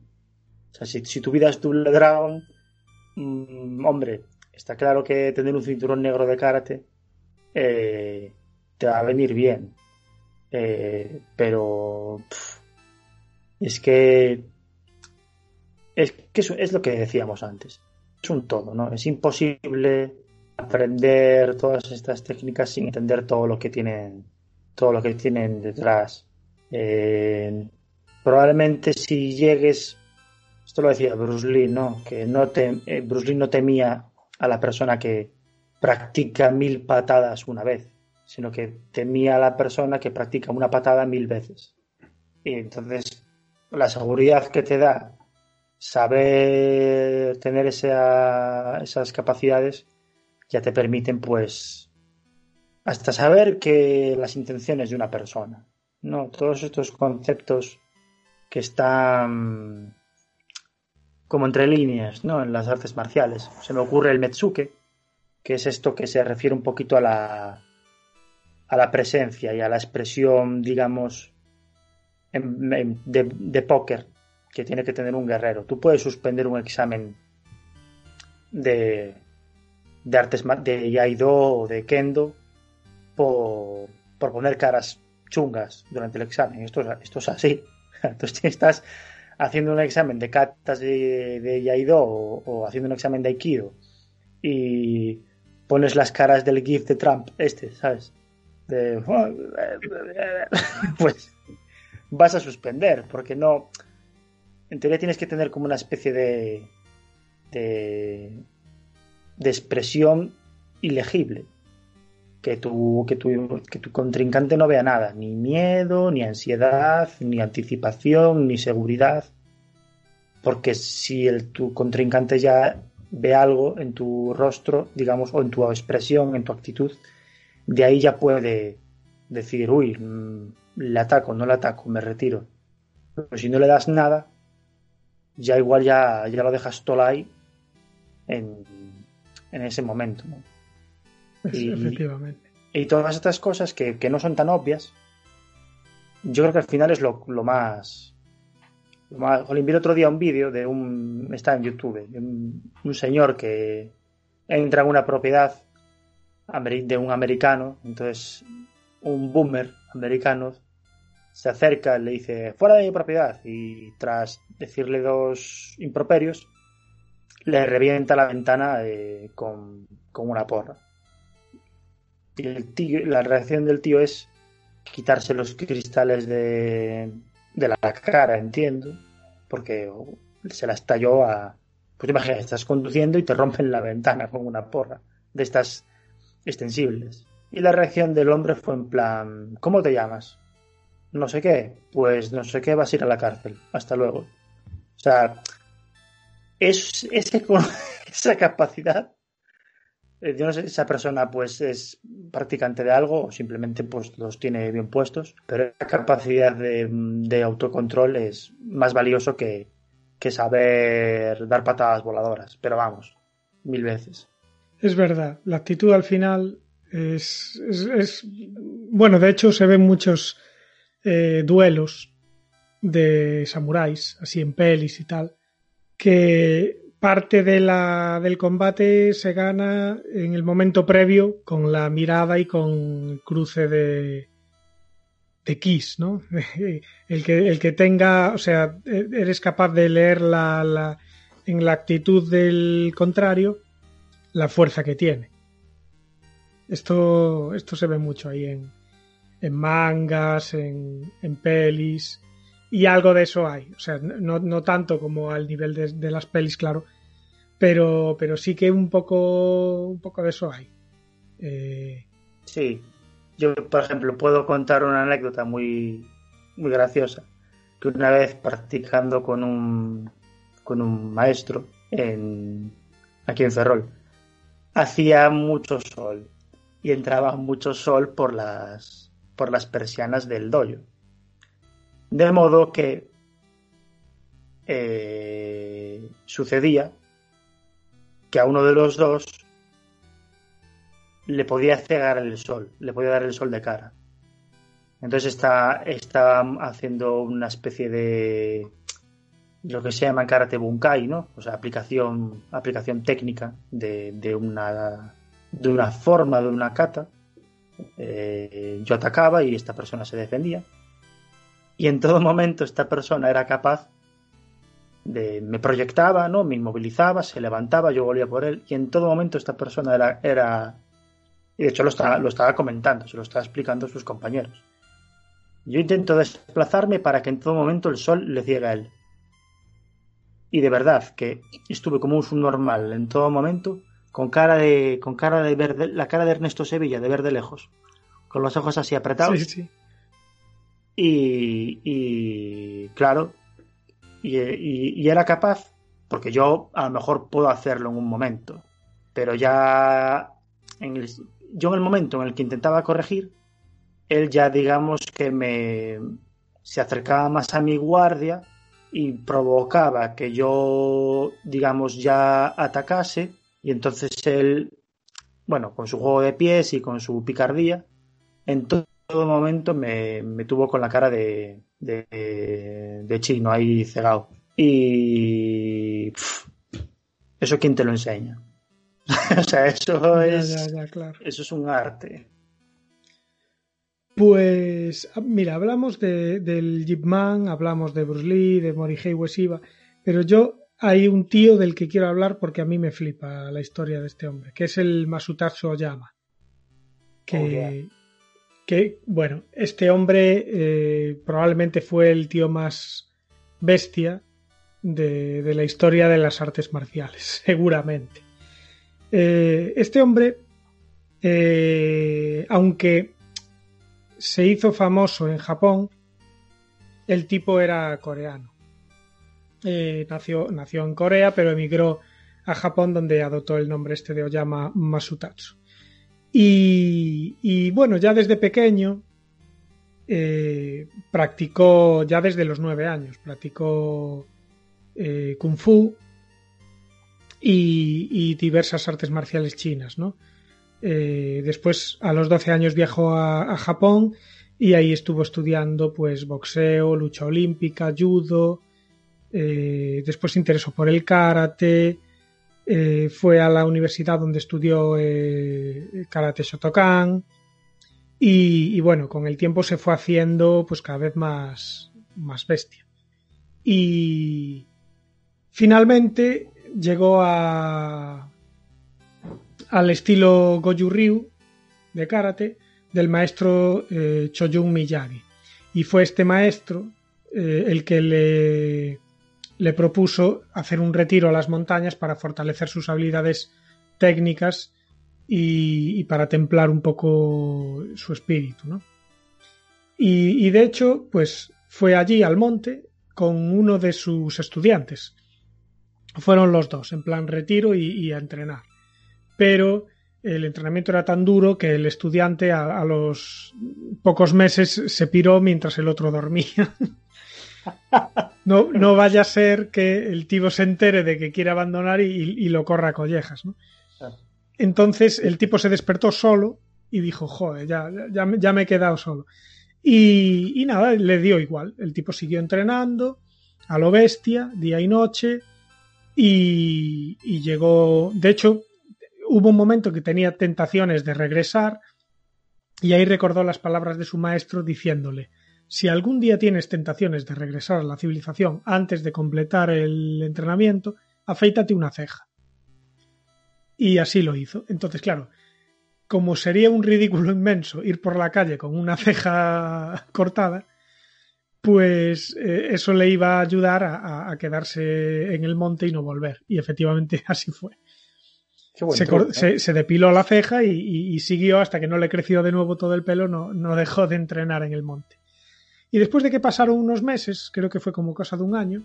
O sea, si, tu vida es Double Dragon, mm, hombre, está claro que tener un cinturón negro de karate eh, te va a venir bien. Eh, pero es que es que es lo que decíamos antes. Es un todo, ¿no? Es imposible aprender todas estas técnicas sin entender todo lo que tienen todo lo que tienen detrás. Eh, probablemente si llegues, esto lo decía Bruce Lee, ¿no? Que no te, eh, Bruce Lee no temía a la persona que practica mil patadas una vez, sino que temía a la persona que practica una patada mil veces. Y entonces la seguridad que te da saber tener esas capacidades ya te permiten pues hasta saber que las intenciones de una persona. No, todos estos conceptos que están como entre líneas, ¿no? En las artes marciales. Se me ocurre el Metsuke, que es esto que se refiere un poquito a la a la presencia y a la expresión, digamos, de, de póker que tiene que tener un guerrero. Tú puedes suspender un examen de, de artes de Yaido o de Kendo por, por poner caras chungas durante el examen. Esto, esto es así. Entonces estás haciendo un examen de katas de, de Yaido o, haciendo un examen de Aikido y pones las caras del GIF de Trump, este, ¿sabes? Pues vas a suspender, porque no... En teoría tienes que tener como una especie de, de expresión ilegible que tu, que, tu, que tu contrincante no vea nada, ni miedo, ni ansiedad, ni anticipación, ni seguridad. Porque si el, tu contrincante ya ve algo en tu rostro, digamos, o en tu expresión, en tu actitud, de ahí ya puede decir, uy, mm, le ataco, no le ataco, me retiro. Pero si no le das nada, ya igual ya, ya lo dejas todo ahí en, en ese momento. Y, Efectivamente. Y todas estas cosas que, no son tan obvias, yo creo que al final es lo, más. Lo más vi el otro día un vídeo de un. Está en YouTube, de un, señor que entra en una propiedad de un americano, entonces un boomer americano se acerca, le dice, fuera de mi propiedad, y tras decirle dos improperios, le revienta la ventana eh, con, con, una porra. Y el tío, la reacción del tío es quitarse los cristales de, de la cara, entiendo, porque se la estalló a... Pues imagínate, estás conduciendo y te rompen la ventana con una porra de estas extensibles. Y la reacción del hombre fue en plan, ¿cómo te llamas? No sé qué. Pues no sé qué, vas a ir a la cárcel. Hasta luego. O sea, es, esa capacidad yo no sé esa persona pues es practicante de algo o simplemente pues los tiene bien puestos, pero esa capacidad de, autocontrol es más valioso que, saber dar patadas voladoras, pero vamos, mil veces. Es verdad, la actitud al final es, es, bueno, de hecho se ven muchos eh, duelos de samuráis, así en pelis y tal, que parte de la, del combate se gana en el momento previo con la mirada y con el cruce de, de Kiss, ¿no? El que, el que tenga, o sea, eres capaz de leer la, la, en la actitud del contrario la fuerza que tiene. Esto, esto se ve mucho ahí en, en mangas, en, en pelis, y algo de eso hay. O sea, no, no tanto como al nivel de, de, las pelis, claro, pero, pero sí que un poco, un poco de eso hay. Eh... Sí, yo por ejemplo puedo contar una anécdota muy, muy graciosa, que una vez practicando con un, con un maestro en, aquí en Ferrol, hacía mucho sol y entraba mucho sol por las, por las persianas del doyo. De modo que eh, sucedía que a uno de los dos le podía cegar el sol, le podía dar el sol de cara. Entonces está, está haciendo una especie de lo que se llama karate bunkai, ¿no? O sea, aplicación, aplicación técnica de, de una de una forma de una kata. Eh, yo atacaba y esta persona se defendía. Y en todo momento esta persona era capaz me proyectaba, ¿no? Me inmovilizaba, se levantaba, yo volvía por él y en todo momento esta persona era, era Y de hecho lo estaba, lo estaba comentando, se lo estaba explicando a sus compañeros. Yo intento desplazarme para que en todo momento el sol le ciegue a él. Y de verdad que estuve como un subnormal en todo momento, con cara de, con cara de verde, la cara de Ernesto Sevilla, de ver de lejos, con los ojos así apretados. Sí, sí. Y, claro, y, era capaz, porque yo a lo mejor puedo hacerlo en un momento, pero ya en el, yo en el momento en el que intentaba corregir, él ya digamos que me se acercaba más a mi guardia y provocaba que yo digamos ya atacase y entonces él bueno con su juego de pies y con su picardía en to- todo momento me, me tuvo con la cara de, de, de chino ahí cegado y pf, eso quién te lo enseña o sea eso es ya, ya, claro. eso es un arte Pues, ah, mira, hablamos de, del Jeep Man, hablamos de Bruce Lee, de Morihei Ueshiba, pero yo hay un tío del que quiero hablar porque a mí me flipa la historia de este hombre, que es el Masutatsu Oyama. Que, Oh, yeah. Que bueno, este hombre eh, probablemente fue el tío más bestia de, la historia de las artes marciales, seguramente. Eh, este hombre, eh, aunque se hizo famoso en Japón, el tipo era coreano. Nació, nació en Corea, pero emigró a Japón, donde adoptó el nombre este de Oyama Masutatsu. Y, bueno, ya desde pequeño eh, practicó, ya desde los nueve años, practicó eh, kung fu y, diversas artes marciales chinas, ¿no? Eh, después, a los 12 años, viajó a, Japón y ahí estuvo estudiando pues boxeo, lucha olímpica, judo. después se interesó por el karate. Eh, fue a la universidad donde estudió eh, karate Shotokan. Y, bueno, con el tiempo se fue haciendo pues cada vez más, más bestia. Y finalmente llegó a, al estilo Goju Ryu de karate del maestro eh, Miyagi. Y fue este maestro eh, el que le, le propuso hacer un retiro a las montañas para fortalecer sus habilidades técnicas y, para templar un poco su espíritu. ¿no? Y, de hecho, pues fue allí al monte con uno de sus estudiantes. Fueron los dos, en plan retiro y, y a entrenar pero el entrenamiento era tan duro que el estudiante a, a, los pocos meses se piró mientras el otro dormía. no, no vaya a ser que el tipo se entere de que quiere abandonar y, y lo corra a collejas. ¿no? Entonces el tipo se despertó solo y dijo, joder, ya, ya, ya me he quedado solo. Y, y nada, le dio igual. El tipo siguió entrenando a lo bestia, día y noche, y, y llegó, de hecho, hubo un momento que tenía tentaciones de regresar y ahí recordó las palabras de su maestro diciéndole si algún día tienes tentaciones de regresar a la civilización antes de completar el entrenamiento, afeítate una ceja. Y así lo hizo. Entonces, claro, como sería un ridículo inmenso ir por la calle con una ceja cortada, pues eh, eso le iba a ayudar a, a, quedarse en el monte y no volver. Y efectivamente así fue. Se, truco, ¿eh? se, se, depiló la ceja y, y, y, siguió hasta que no le creció de nuevo todo el pelo, no, no, dejó de entrenar en el monte. Y después de que pasaron unos meses, creo que fue como cosa de un año,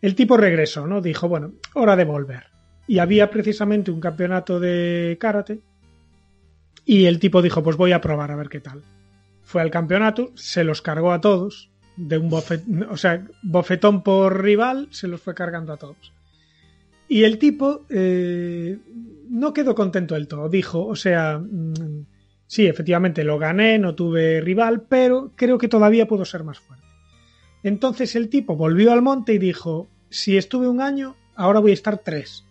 el tipo regresó, ¿no? Dijo, bueno, hora de volver. Y había precisamente un campeonato de karate y el tipo dijo, pues voy a probar a ver qué tal. Fue al campeonato, se los cargó a todos, de un bofetón, o sea, bofetón por rival, se los fue cargando a todos. Y el tipo eh, no quedó contento del todo. Dijo, o sea, mmm, sí, efectivamente lo gané, no tuve rival, pero creo que todavía puedo ser más fuerte. Entonces el tipo volvió al monte y dijo, si estuve un año, ahora voy a estar tres.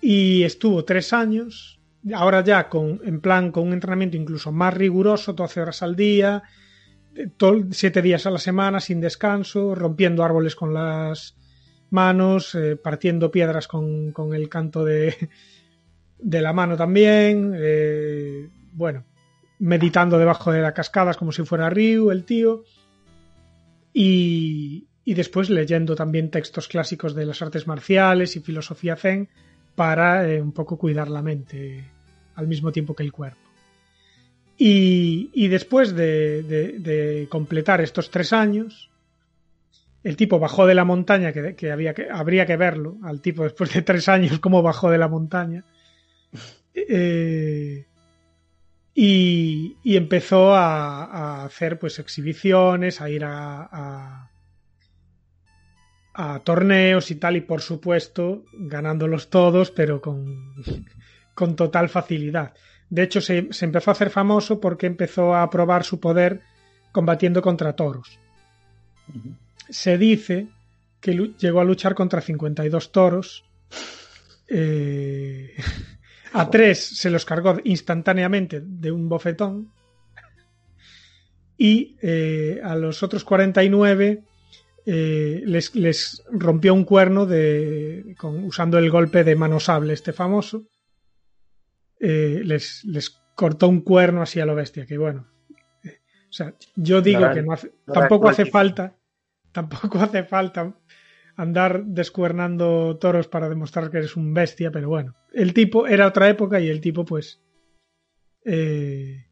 Y estuvo tres años, ahora ya con, en plan con un entrenamiento incluso más riguroso, 12 horas al día, siete días a la semana sin descanso, rompiendo árboles con las manos, eh, partiendo piedras con, con, el canto de de la mano también, eh, bueno, meditando debajo de las cascadas como si fuera Ryu, el tío, y, y después leyendo también textos clásicos de las artes marciales y filosofía zen para eh, un poco cuidar la mente al mismo tiempo que el cuerpo. Y, y después de, de, completar estos tres años, el tipo bajó de la montaña, que, que, había que habría que verlo, al tipo después de tres años, cómo bajó de la montaña. Eh, y, y, empezó a, a, hacer pues exhibiciones, a ir a, a, a, torneos y tal, y por supuesto ganándolos todos, pero con, con total facilidad. De hecho, se, se, empezó a hacer famoso porque empezó a probar su poder combatiendo contra toros. Se dice que llegó a luchar contra 52 toros. Eh, a tres se los cargó instantáneamente de un bofetón. Y eh, a los otros 49 eh, les, les, rompió un cuerno de, con, usando el golpe de mano sable, este famoso. Eh, les, les, cortó un cuerno así a lo bestia, que bueno. Eh, o sea, yo digo no, que no hace, no tampoco hace falta, tampoco hace falta andar descuernando toros para demostrar que eres un bestia, pero bueno, el tipo era otra época y el tipo pues eh,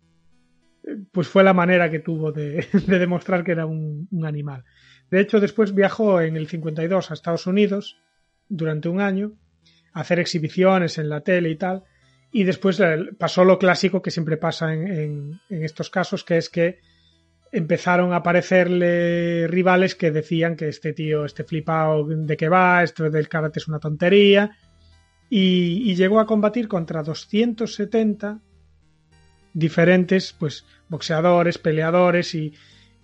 pues fue la manera que tuvo de, de demostrar que era un, animal. De hecho, después viajó en el 52 a Estados Unidos durante un año a hacer exhibiciones en la tele y tal, y después pasó lo clásico que siempre pasa en, en estos casos, que es que empezaron a aparecerle rivales que decían que este tío, este flipado de que va, esto del karate es una tontería, y, y, llegó a combatir contra 270 diferentes pues boxeadores, peleadores y,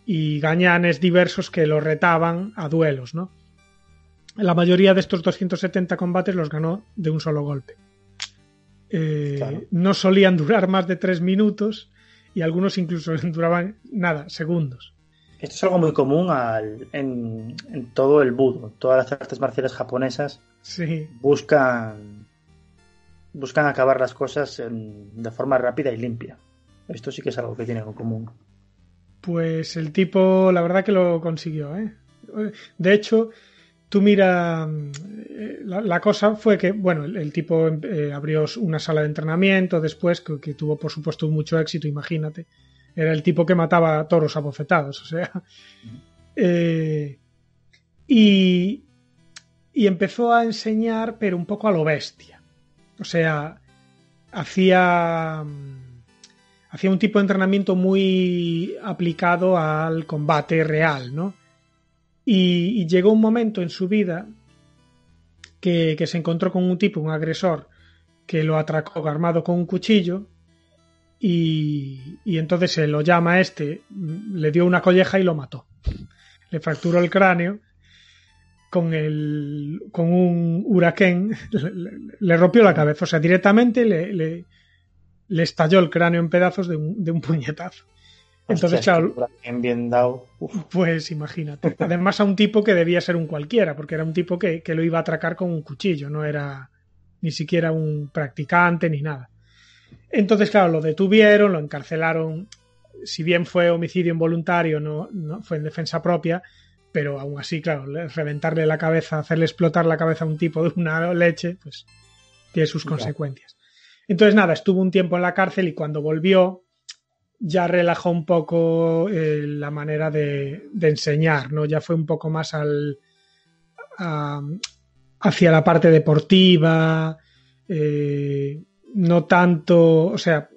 y gañanes diversos que lo retaban a duelos, ¿no? La mayoría de estos 270 combates los ganó de un solo golpe. Eh, claro. No solían durar más de tres minutos y algunos incluso duraban nada, segundos. Esto es algo muy común al, en, en, todo el budo. Todas las artes marciales japonesas sí. buscan buscan acabar las cosas en, de forma rápida y limpia. Esto sí que es algo que tienen en común. Pues el tipo, la verdad que lo consiguió. ¿eh? De hecho, tú mira, la, la, cosa fue que, bueno, el, el tipo eh, abrió una sala de entrenamiento después, que, que, tuvo por supuesto mucho éxito, imagínate. Era el tipo que mataba a toros a bofetados, o sea. Eh, y, y empezó a enseñar, pero un poco a lo bestia. O sea, hacía hacía un tipo de entrenamiento muy aplicado al combate real, ¿no? Y, llegó un momento en su vida que, se encontró con un tipo, un agresor, que lo atracó armado con un cuchillo y, entonces se lo llama a este, le dio una colleja y lo mató. Le fracturó el cráneo con, el, con un huracán, le, le, rompió la cabeza, o sea, directamente le, le, le estalló el cráneo en pedazos de un, de un puñetazo. Entonces, claro. Bien dado. Pues imagínate. Además, a un tipo que debía ser un cualquiera, porque era un tipo que, que, lo iba a atracar con un cuchillo, no era ni siquiera un practicante ni nada. Entonces, claro, lo detuvieron, lo encarcelaron. Si bien fue homicidio involuntario, no, no fue en defensa propia, pero aún así, claro, reventarle la cabeza, hacerle explotar la cabeza a un tipo de una leche, pues tiene sus consecuencias. Entonces, nada, estuvo un tiempo en la cárcel y cuando volvió, ya relajó un poco eh, la manera de, enseñar, ¿no? Ya fue un poco más al hacia la parte deportiva, eh, no tanto, o sea,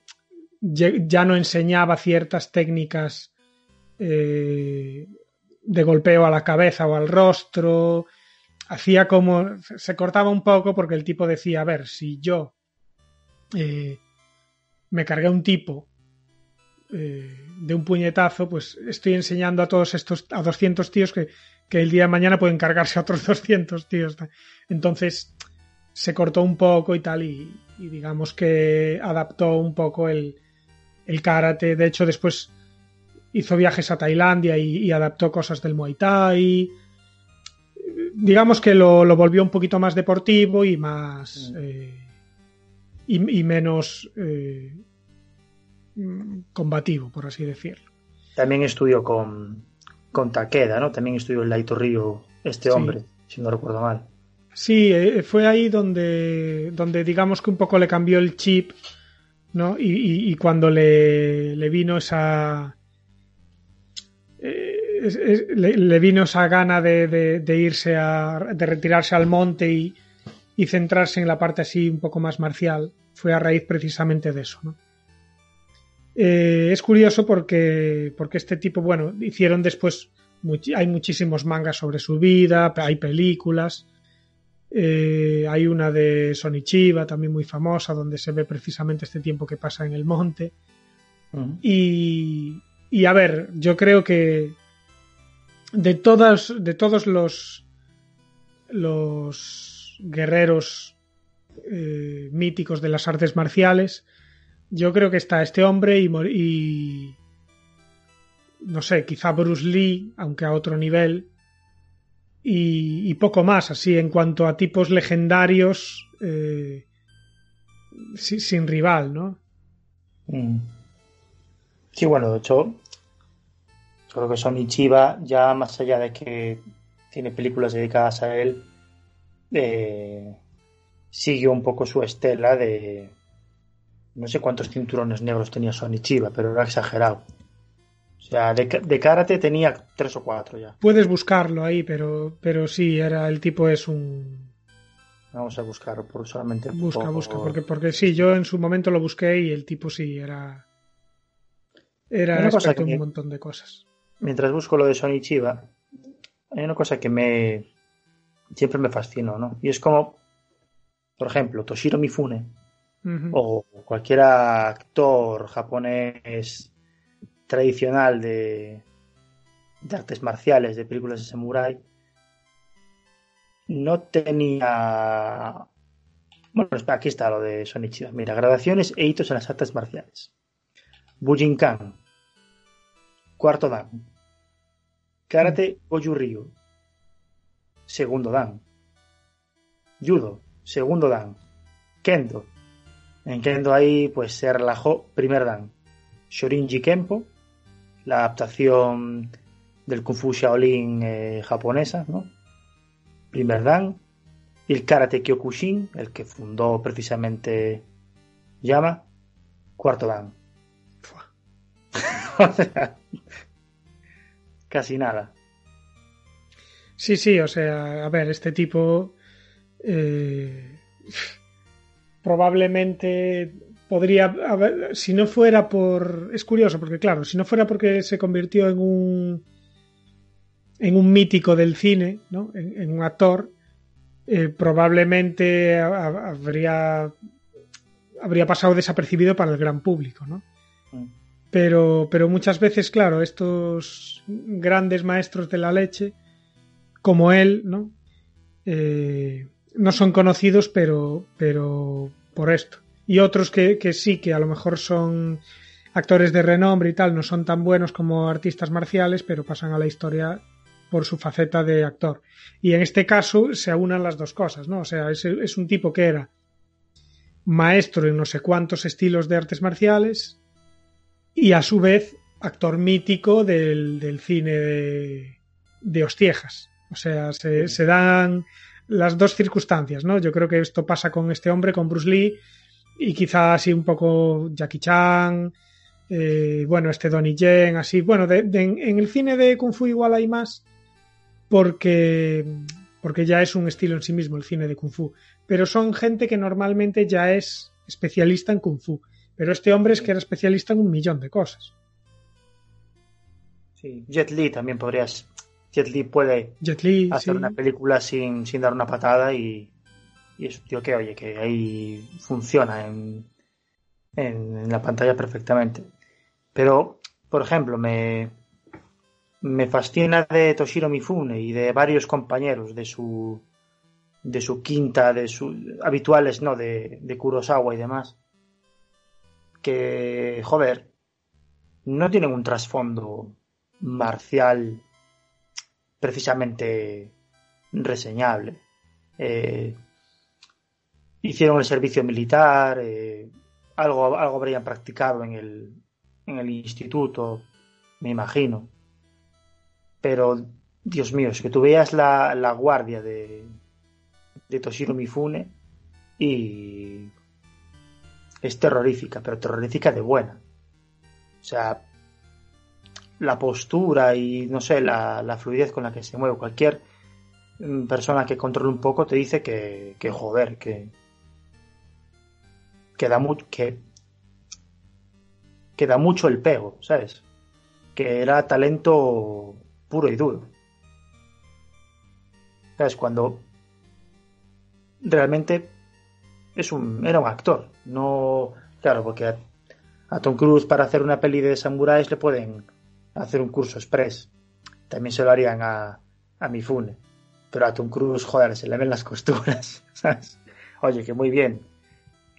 ya no enseñaba ciertas técnicas eh, de golpeo a la cabeza o al rostro, hacía como, se cortaba un poco porque el tipo decía, a ver, si yo me cargué a un tipo eh, de un puñetazo, pues estoy enseñando a todos estos, a 200 tíos que, que el día de mañana pueden cargarse a otros 200 tíos. Entonces se cortó un poco y tal, y, y digamos que adaptó un poco el, el, karate. De hecho, después hizo viajes a Tailandia y, y adaptó cosas del Muay Thai. Digamos que lo, lo, volvió un poquito más deportivo y más. Mm. Eh, y, y menos eh, combativo, por así decirlo. También estudió con, con Takeda, ¿no? También estudió en Laito Río este Sí. hombre, si no recuerdo mal. Sí, eh, fue ahí donde, donde digamos que un poco le cambió el chip, ¿no? Y, y- y cuando le, le vino esa... eh, es- es- le, le vino esa gana de, de- de irse a... de retirarse al monte y, y centrarse en la parte así un poco más marcial. Fue a raíz precisamente de eso, ¿no? Eh, es curioso porque, porque este tipo, bueno, hicieron después, much- hay muchísimos mangas sobre su vida, hay películas, eh, hay una de Sonichiba también muy famosa, donde se ve precisamente este tiempo que pasa en el monte. Y a ver, yo creo que de todas, de todos los los guerreros eh, míticos de las artes marciales, yo creo que está este hombre y, no sé, quizá Bruce Lee, aunque a otro nivel, y, poco más, así en cuanto a tipos legendarios eh, si- sin rival, ¿no? Mm. Sí, bueno, de hecho, creo que Sony Chiba, ya más allá de que tiene películas dedicadas a él, eh, sigue un poco su estela de... No sé cuántos cinturones negros tenía Sony Chiba, pero era exagerado. O sea, de, de karate tenía tres o cuatro ya. Puedes buscarlo ahí, pero, pero sí, era el tipo es un Vamos a buscar por solamente busca, por- busca, porque, porque sí, yo en su momento lo busqué y el tipo sí era era Una cosa que un me- montón de cosas. mientras busco lo de Sony Chiba, hay una cosa que me siempre me fascinó, ¿no? Y es como, por ejemplo, Toshiro Mifune O cualquier actor japonés tradicional de, de artes marciales, de películas de samurai, no tenía... Bueno, aquí está lo de Sony Chiba. Mira, gradaciones e hitos en las artes marciales. Bujinkan. Cuarto dan. Karate Goju Ryu. Segundo dan. Judo. Segundo dan. Kendo. En Kendo ahí pues se relajó. Primer dan. Shorinji Kempo. La adaptación del Kung Fu Shaolin eh, japonesa, ¿no? Primer dan. Y el Karate Kyokushin, el que fundó precisamente Yama. Cuarto dan. O sea, casi nada. Sí, sí, o sea, a ver, este tipo eh, probablemente podría haber, si no fuera por, es curioso porque claro, si no fuera porque se convirtió en un en un mítico del cine, ¿no? En, en un actor, eh, probablemente ha- ha- habría habría pasado desapercibido para el gran público, ¿no? Mm. Pero, pero muchas veces, claro, estos grandes maestros de la leche, como él, ¿no? Eh, no son conocidos, pero, pero por esto. Y otros que, que sí, que a lo mejor son actores de renombre y tal, no son tan buenos como artistas marciales, pero pasan a la historia por su faceta de actor. Y en este caso se aunan las dos cosas, ¿no? O sea, es, es un tipo que era maestro en no sé cuántos estilos de artes marciales y a su vez actor mítico del, del cine de, de hostiejas. O sea, se, se dan las dos circunstancias, ¿no? Yo creo que esto pasa con este hombre, con Bruce Lee, y quizá así un poco Jackie Chan, eh, bueno, este Donnie Yen, así. Bueno, en el cine de Kung Fu igual hay más, porque, porque ya es un estilo en sí mismo el cine de Kung Fu. Pero son gente que normalmente ya es especialista en Kung Fu. Pero este hombre es que era especialista en un millón de cosas. Sí. Jet Li también podrías. Jet Li puede Jet Li, hacer sí. una película sin, sin dar una patada y, y es un tío que, oye, que ahí funciona en, en, en la pantalla perfectamente. Pero, por ejemplo, me, me fascina de Toshiro Mifune y de varios compañeros de su de su quinta, de sus habituales, ¿no? De, de Kurosawa y demás. Que, joder, no tienen un trasfondo marcial precisamente reseñable. Eh, hicieron el servicio militar, eh, algo, algo habrían practicado en el, en el instituto, me imagino. Pero, Dios mío, es que tú veas la, la guardia de, de Toshiro Mifune y es terrorífica, pero terrorífica de buena. O sea, la postura y, no sé, la, la fluidez con la que se mueve cualquier mm, persona que controle un poco te dice que, que joder, que, que da mucho, que, da mucho el pego, ¿sabes? Que era talento puro y duro. ¿Sabes? Cuando realmente es un, era un actor. No, claro, porque a, a Tom Cruise para hacer una peli de samuráis le pueden hacer un curso express. También se lo harían a, a Mifune. Pero a Tom Cruise, joder, se le ven las costuras. Oye, que muy bien.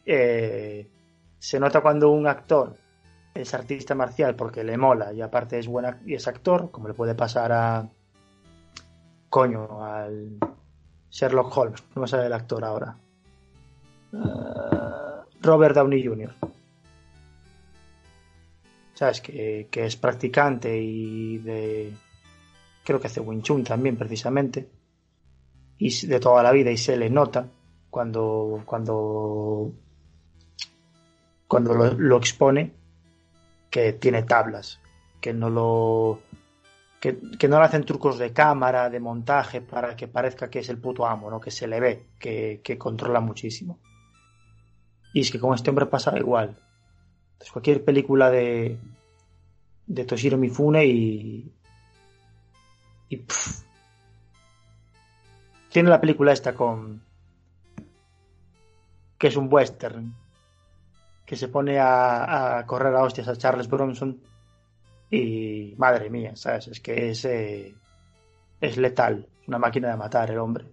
Eh, se nota cuando un actor es artista marcial porque le mola y aparte es buena y es actor, como le puede pasar a coño al Sherlock Holmes, no me sale el actor ahora. Uh, Robert Downey Jr. ¿Sabes? Que, es practicante y de. Creo que hace Wing Chun también, precisamente. Y de toda la vida, y se le nota cuando. cuando. cuando lo, expone que tiene tablas, que no lo que, que, no le hacen trucos de cámara, de montaje, para que parezca que es el puto amo, ¿no? que se le ve, que, que controla muchísimo. Y es que con este hombre pasa igual. Cualquier película de, de Toshiro Mifune y. y. Tiene la película esta con. que es un western. que se pone a, a correr a hostias a Charles Bronson y madre mía, ¿sabes? Es que es, eh, es letal, una máquina de matar el hombre.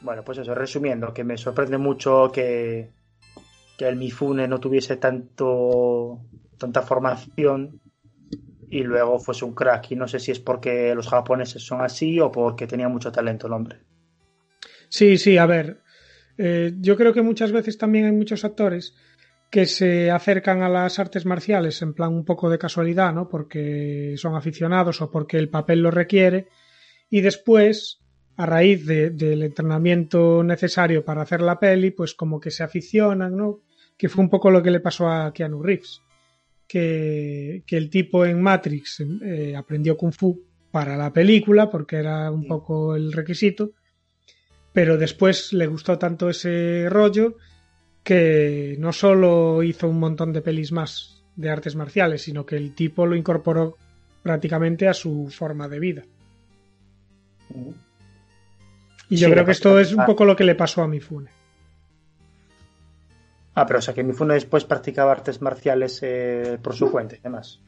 Bueno, pues eso, resumiendo, que me sorprende mucho que, que el Mifune no tuviese tanto tanta formación y luego fuese un crack. Y no sé si es porque los japoneses son así o porque tenía mucho talento el hombre. Sí, sí, a ver. Eh, yo creo que muchas veces también hay muchos actores que se acercan a las artes marciales en plan un poco de casualidad, ¿no? Porque son aficionados o porque el papel lo requiere. Y después, a raíz de, del entrenamiento necesario para hacer la peli, pues como que se aficionan, ¿no? Que fue un poco lo que le pasó a Keanu Reeves. Que, que el tipo en Matrix eh, aprendió Kung Fu para la película, porque era un poco el requisito. Pero después le gustó tanto ese rollo que no solo hizo un montón de pelis más de artes marciales, sino que el tipo lo incorporó prácticamente a su forma de vida. Y yo sí, creo que esto es un poco lo que le pasó a Mifune. Ah, pero o sea que Mifune después practicaba artes marciales eh, por su cuenta y demás.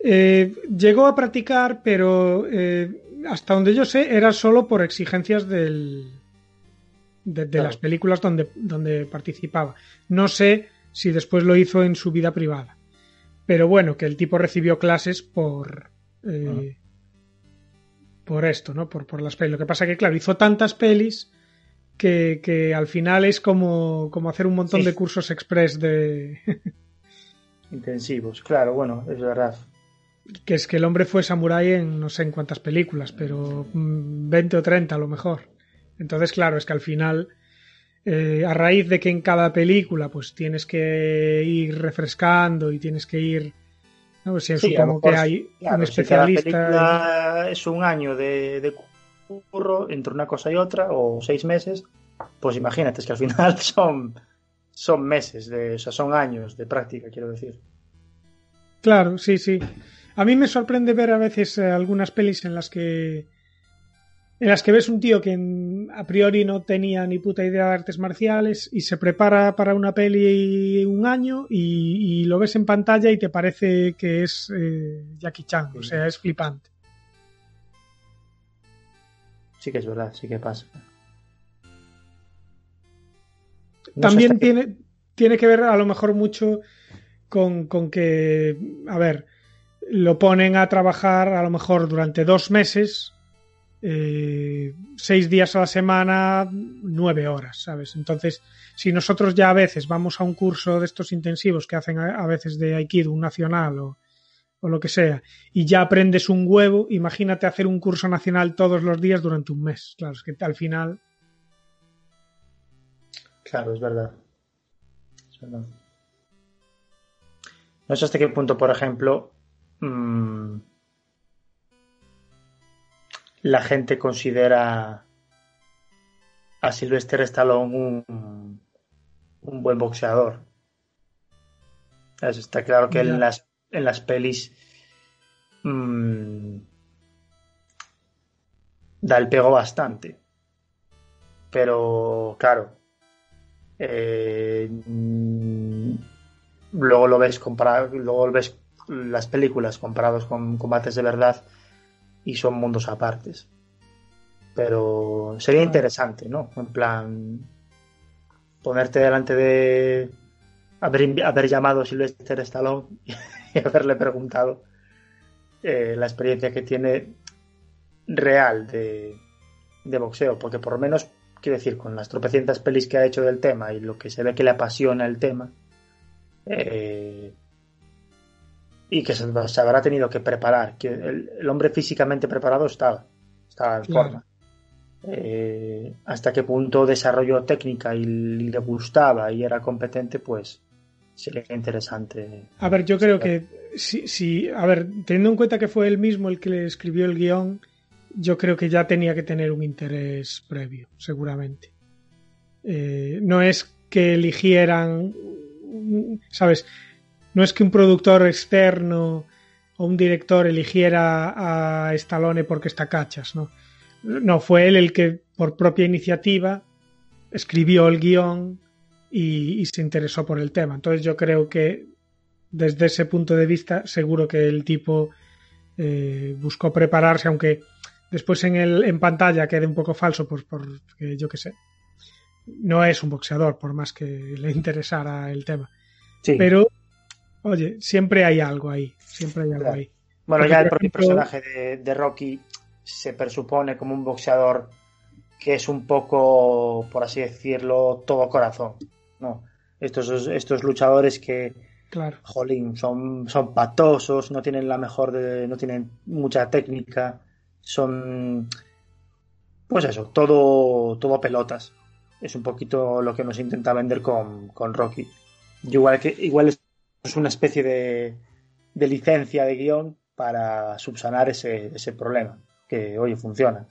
Eh, llegó a practicar, pero eh, hasta donde yo sé era solo por exigencias del, de, de claro. las películas donde, donde participaba. No sé si después lo hizo en su vida privada. Pero bueno, que el tipo recibió clases por. Eh, por esto, ¿no? Por, por las pelis. Lo que pasa que, claro, hizo tantas pelis que, que al final es como, como hacer un montón sí. de cursos express de. Intensivos, claro, bueno, es verdad. Que es que el hombre fue samurái en no sé en cuántas películas, pero 20 o 30 a lo mejor. Entonces, claro, es que al final, eh, a raíz de que en cada película pues tienes que ir refrescando y tienes que ir... No, o sea, sí, supongo que hay claro, un especialista... Si es un año de, de, curro entre una cosa y otra, o seis meses, pues imagínate, es que al final son, son meses, de, o sea, son años de práctica, quiero decir. Claro, sí, sí. A mí me sorprende ver a veces eh, algunas pelis en las que en las que ves un tío que a priori no tenía ni puta idea de artes marciales y se prepara para una peli un año y, y lo ves en pantalla y te parece que es eh, Jackie Chan, o sea, es flipante. Sí que es verdad, sí que pasa. No También tiene, que... tiene que ver a lo mejor mucho con, con que, a ver, lo ponen a trabajar a lo mejor durante dos meses eh, seis días a la semana, nueve horas, ¿sabes? Entonces, si nosotros ya a veces vamos a un curso de estos intensivos que hacen a, a veces de Aikido, un nacional o, o lo que sea, y ya aprendes un huevo, imagínate hacer un curso nacional todos los días durante un mes. Claro, es que al final. Claro, es verdad. Es verdad. No sé hasta qué punto, por ejemplo, mmm, la gente considera a Sylvester Stallone un, un buen boxeador. Está claro que Ya. en las, en las pelis mmm, da el pego bastante. Pero, claro, eh, mm, luego lo ves comparado, luego ves las películas comparados con combates de verdad y son mundos apartes. Pero sería interesante, ¿no? En plan, ponerte delante de haber, haber llamado a Sylvester Stallone y haberle preguntado eh, la experiencia que tiene real de, de boxeo, porque por lo menos, quiero decir, con las tropecientas pelis que ha hecho del tema y lo que se ve que le apasiona el tema, eh, y que se, se, habrá tenido que preparar, que el, el hombre físicamente preparado estaba, estaba en Claro. forma. Eh, hasta qué punto desarrolló técnica y, y le gustaba y era competente, pues sería interesante. A ver, yo creo que si, si, a ver, teniendo en cuenta que fue él mismo el que le escribió el guion, yo creo que ya tenía que tener un interés previo, seguramente. Eh, no es que eligieran, ¿sabes? No es que un productor externo o un director eligiera a Stallone porque está cachas, ¿no? No, fue él el que por propia iniciativa escribió el guion y, y se interesó por el tema. Entonces yo creo que desde ese punto de vista seguro que el tipo eh, buscó prepararse, aunque después en, el, en pantalla quede un poco falso, pues porque yo qué sé. No es un boxeador, por más que le interesara el tema. Sí. Pero, oye, siempre hay algo ahí. Siempre hay algo Claro. ahí. Bueno, Porque, ya el por propio personaje de, de Rocky se presupone como un boxeador que es un poco, por así decirlo, todo corazón. ¿No? Estos, estos luchadores que, Claro. jolín, son, son patosos, no tienen la mejor de, no tienen mucha técnica, son pues eso, todo, todo pelotas. Es un poquito lo que nos intenta vender con, con Rocky. Y igual que, igual es una especie de, de licencia de guion para subsanar ese, ese problema. Que oye, funciona.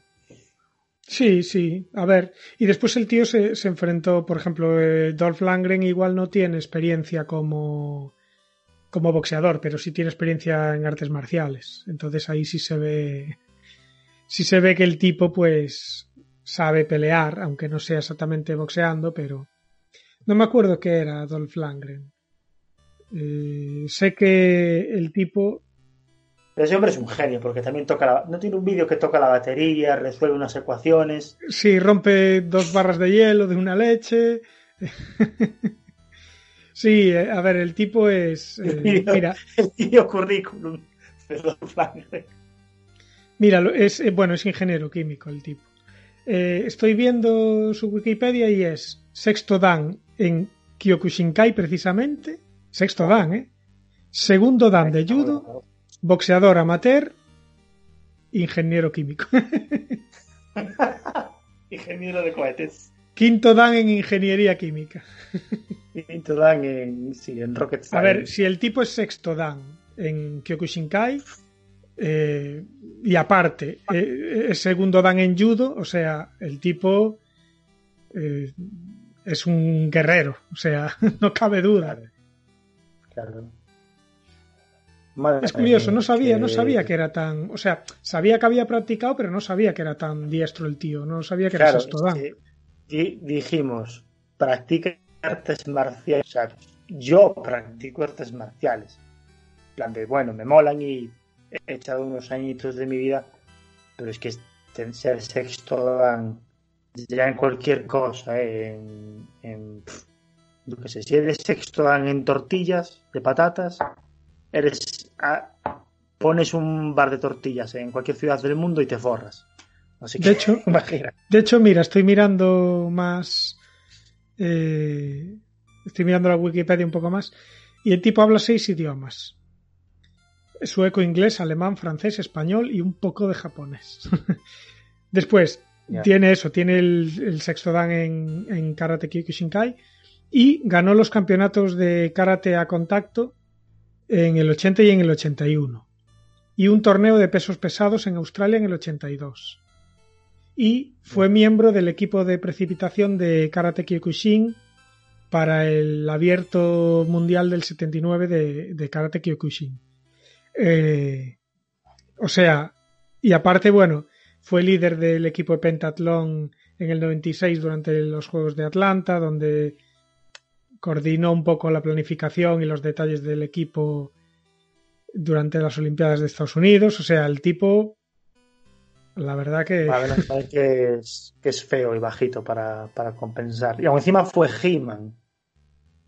Sí, sí. A ver, y después el tío se, enfrentó, por ejemplo, eh, Dolph Lundgren igual no tiene experiencia como, como boxeador, pero sí tiene experiencia en artes marciales. Entonces ahí sí se ve, sí se ve que el tipo pues sabe pelear, aunque no sea exactamente boxeando, pero no me acuerdo qué era Dolph Lundgren. Eh, sé que el tipo Pero ese hombre es un genio, porque también toca la, no tiene un vídeo que toca la batería, resuelve unas ecuaciones. Sí, rompe dos barras de hielo de una leche. sí, eh, a ver, el tipo es. eh, mira, El vídeo currículum mira, es eh, bueno, es ingeniero químico el tipo. Eh, estoy viendo su Wikipedia y es sexto dan en Kyokushinkai precisamente. Sexto dan, ¿eh? Segundo dan de judo, boxeador amateur, ingeniero químico. Ingeniero de cohetes. Quinto dan en ingeniería química. Te dan en, sí, en Rocket A Science. ver, si el tipo es sexto dan en Kyokushinkai eh, y aparte eh, es segundo dan en judo, o sea, el tipo eh, es un guerrero, o sea, no cabe duda. Claro. Madre Es curioso, no sabía, que- no sabía que era tan, o sea, sabía que había practicado, pero no sabía que era tan diestro el tío, no sabía que era sexto es dan. que di- dijimos, practica artes marciales. O sea, yo practico artes marciales. En plan de, bueno, me molan y he echado unos añitos de mi vida, pero es que ten- ser sexto dan ya en cualquier cosa, ¿eh? en, en qué sé, si eres sexto dan en tortillas de patatas, eres pones un bar de tortillas en cualquier ciudad del mundo y te forras. Así que, De hecho, imagina. de hecho, mira, estoy mirando más. eh, estoy mirando la Wikipedia un poco más. Y el tipo habla seis idiomas: sueco, inglés, alemán, francés, español y un poco de japonés. Después, tiene eso, tiene el, el sexto dan en, en Karate Kyokushinkai y ganó los campeonatos de karate a contacto en el 80 y en el 81. Y un torneo de pesos pesados en Australia en el 82 y fue miembro del equipo de precipitación de Karate Kyokushin para el abierto mundial del 79 de, de Karate Kyokushin. Eh, o sea, y aparte, bueno, fue líder del equipo de pentatlón en el 96 durante los Juegos de Atlanta, donde coordinó un poco la planificación y los detalles del equipo durante las Olimpiadas de Estados Unidos. O sea, el tipo, la verdad que... A ver, no sabe que es, que es feo y bajito para, para compensar. Y aún encima fue He-Man.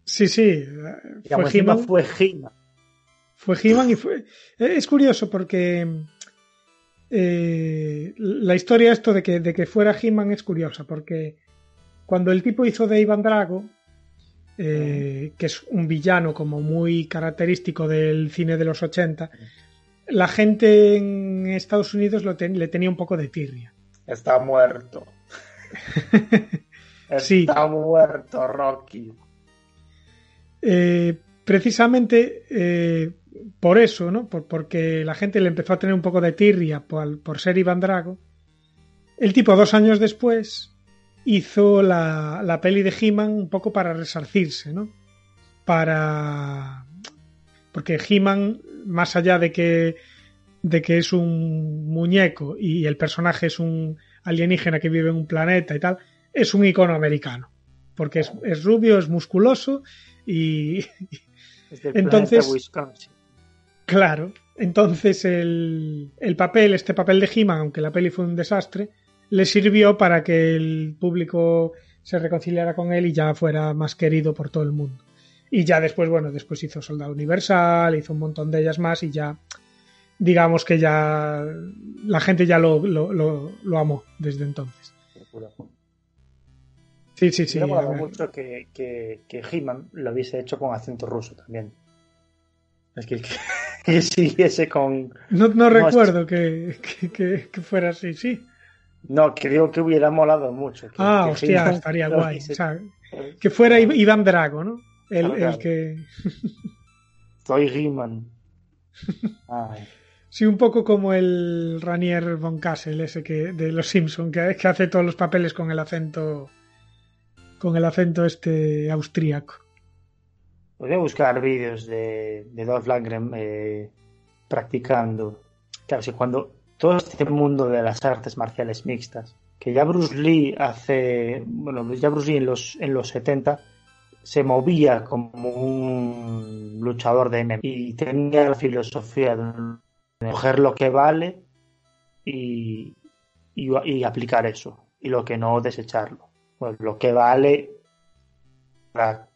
Sí, sí. Y aún Fue encima He-Man fue He-Man. fue He-Man y fue... eh, Es curioso porque eh, la historia esto de que, de que fuera He-Man es curiosa porque cuando el tipo hizo de Ivan Drago, eh, que es un villano como muy característico del cine de los 80, la gente en Estados Unidos lo ten- le tenía un poco de tirria. Está muerto. Sí. Está muerto, Rocky. Eh, precisamente eh, por eso, ¿no? Por- porque la gente le empezó a tener un poco de tirria por, por ser Iván Drago. El tipo, dos años después, hizo la, la peli de He-Man un poco para resarcirse, ¿no? Para. Porque He-Man, más allá de que, de que es un muñeco y el personaje es un alienígena que vive en un planeta y tal, es un icono americano. Porque es, es rubio, es musculoso y, Es del Entonces- Wisconsin. Claro, entonces el, el papel, este papel de He-Man, aunque la peli fue un desastre, le sirvió para que el público se reconciliara con él y ya fuera más querido por todo el mundo. Y ya después, bueno, después hizo Soldado Universal, hizo un montón de ellas más y ya, digamos que ya la gente ya lo, lo, lo, lo amó desde entonces. Sí, sí, sí. Me a mola ver. mucho que, que, que He-Man lo hubiese hecho con acento ruso también. Es que, que siguiese con. No, no No, recuerdo que, que, que- que fuera así, sí. No, que digo que hubiera molado mucho. que- Ah, que hostia, estaría guay. O sea, que fuera Iván Drago, ¿no? El, Claro, claro. el que. Soy. Ay, Sí, un poco como el Ranier von Kassel, ese que de los Simpson, que, que hace todos los papeles con el acento. Con el acento este austríaco. Podría buscar vídeos de, de Dolph Lundgren eh, practicando. Claro, si cuando todo este mundo de las artes marciales mixtas, que ya Bruce Lee hace, bueno, ya Bruce Lee en los, en los 70 se movía como un luchador de MMA y tenía la filosofía de coger lo que vale y, y, aplicar eso, y lo que no desecharlo. Pues lo que vale para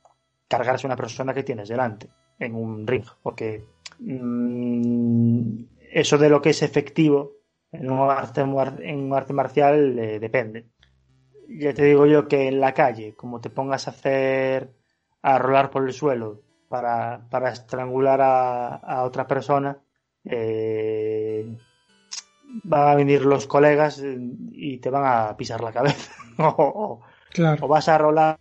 cargarse una persona que tienes delante en un ring, porque mm, eso de lo que es efectivo en un arte, en un arte marcial eh, depende. Ya te digo yo que en la calle, como te pongas a hacer, a rolar por el suelo para, para estrangular a, a otra persona, eh, van a venir los colegas y te van a pisar la cabeza. o, o- Claro. o vas a rolar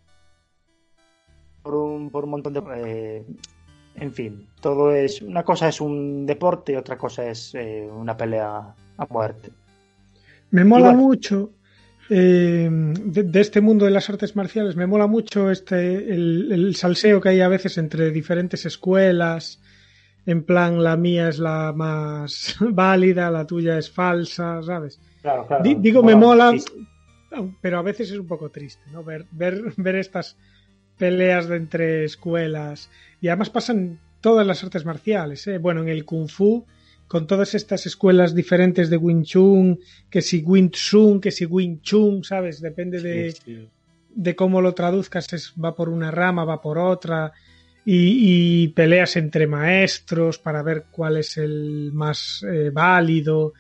por un, por un montón de... eh, en fin, todo es... Una cosa es un deporte y otra cosa es eh, una pelea a muerte. Me mola bueno. mucho eh, de, de este mundo de las artes marciales, me mola mucho este el, el salseo que hay a veces entre diferentes escuelas. En plan, la mía es la más válida, la tuya es falsa, ¿sabes? Claro, claro. Di- digo, me mola, Sí, pero a veces es un poco triste, ¿no? Ver, ver, ver estas peleas de entre escuelas. Y además pasan todas las artes marciales, ¿eh? Bueno, en el Kung Fu, con todas estas escuelas diferentes de Wing Chun, que si Wing Chun, que si Wing Chun, ¿sabes? Depende de, sí, de cómo lo traduzcas, es, va por una rama, va por otra, y, y peleas entre maestros para ver cuál es el más eh, válido.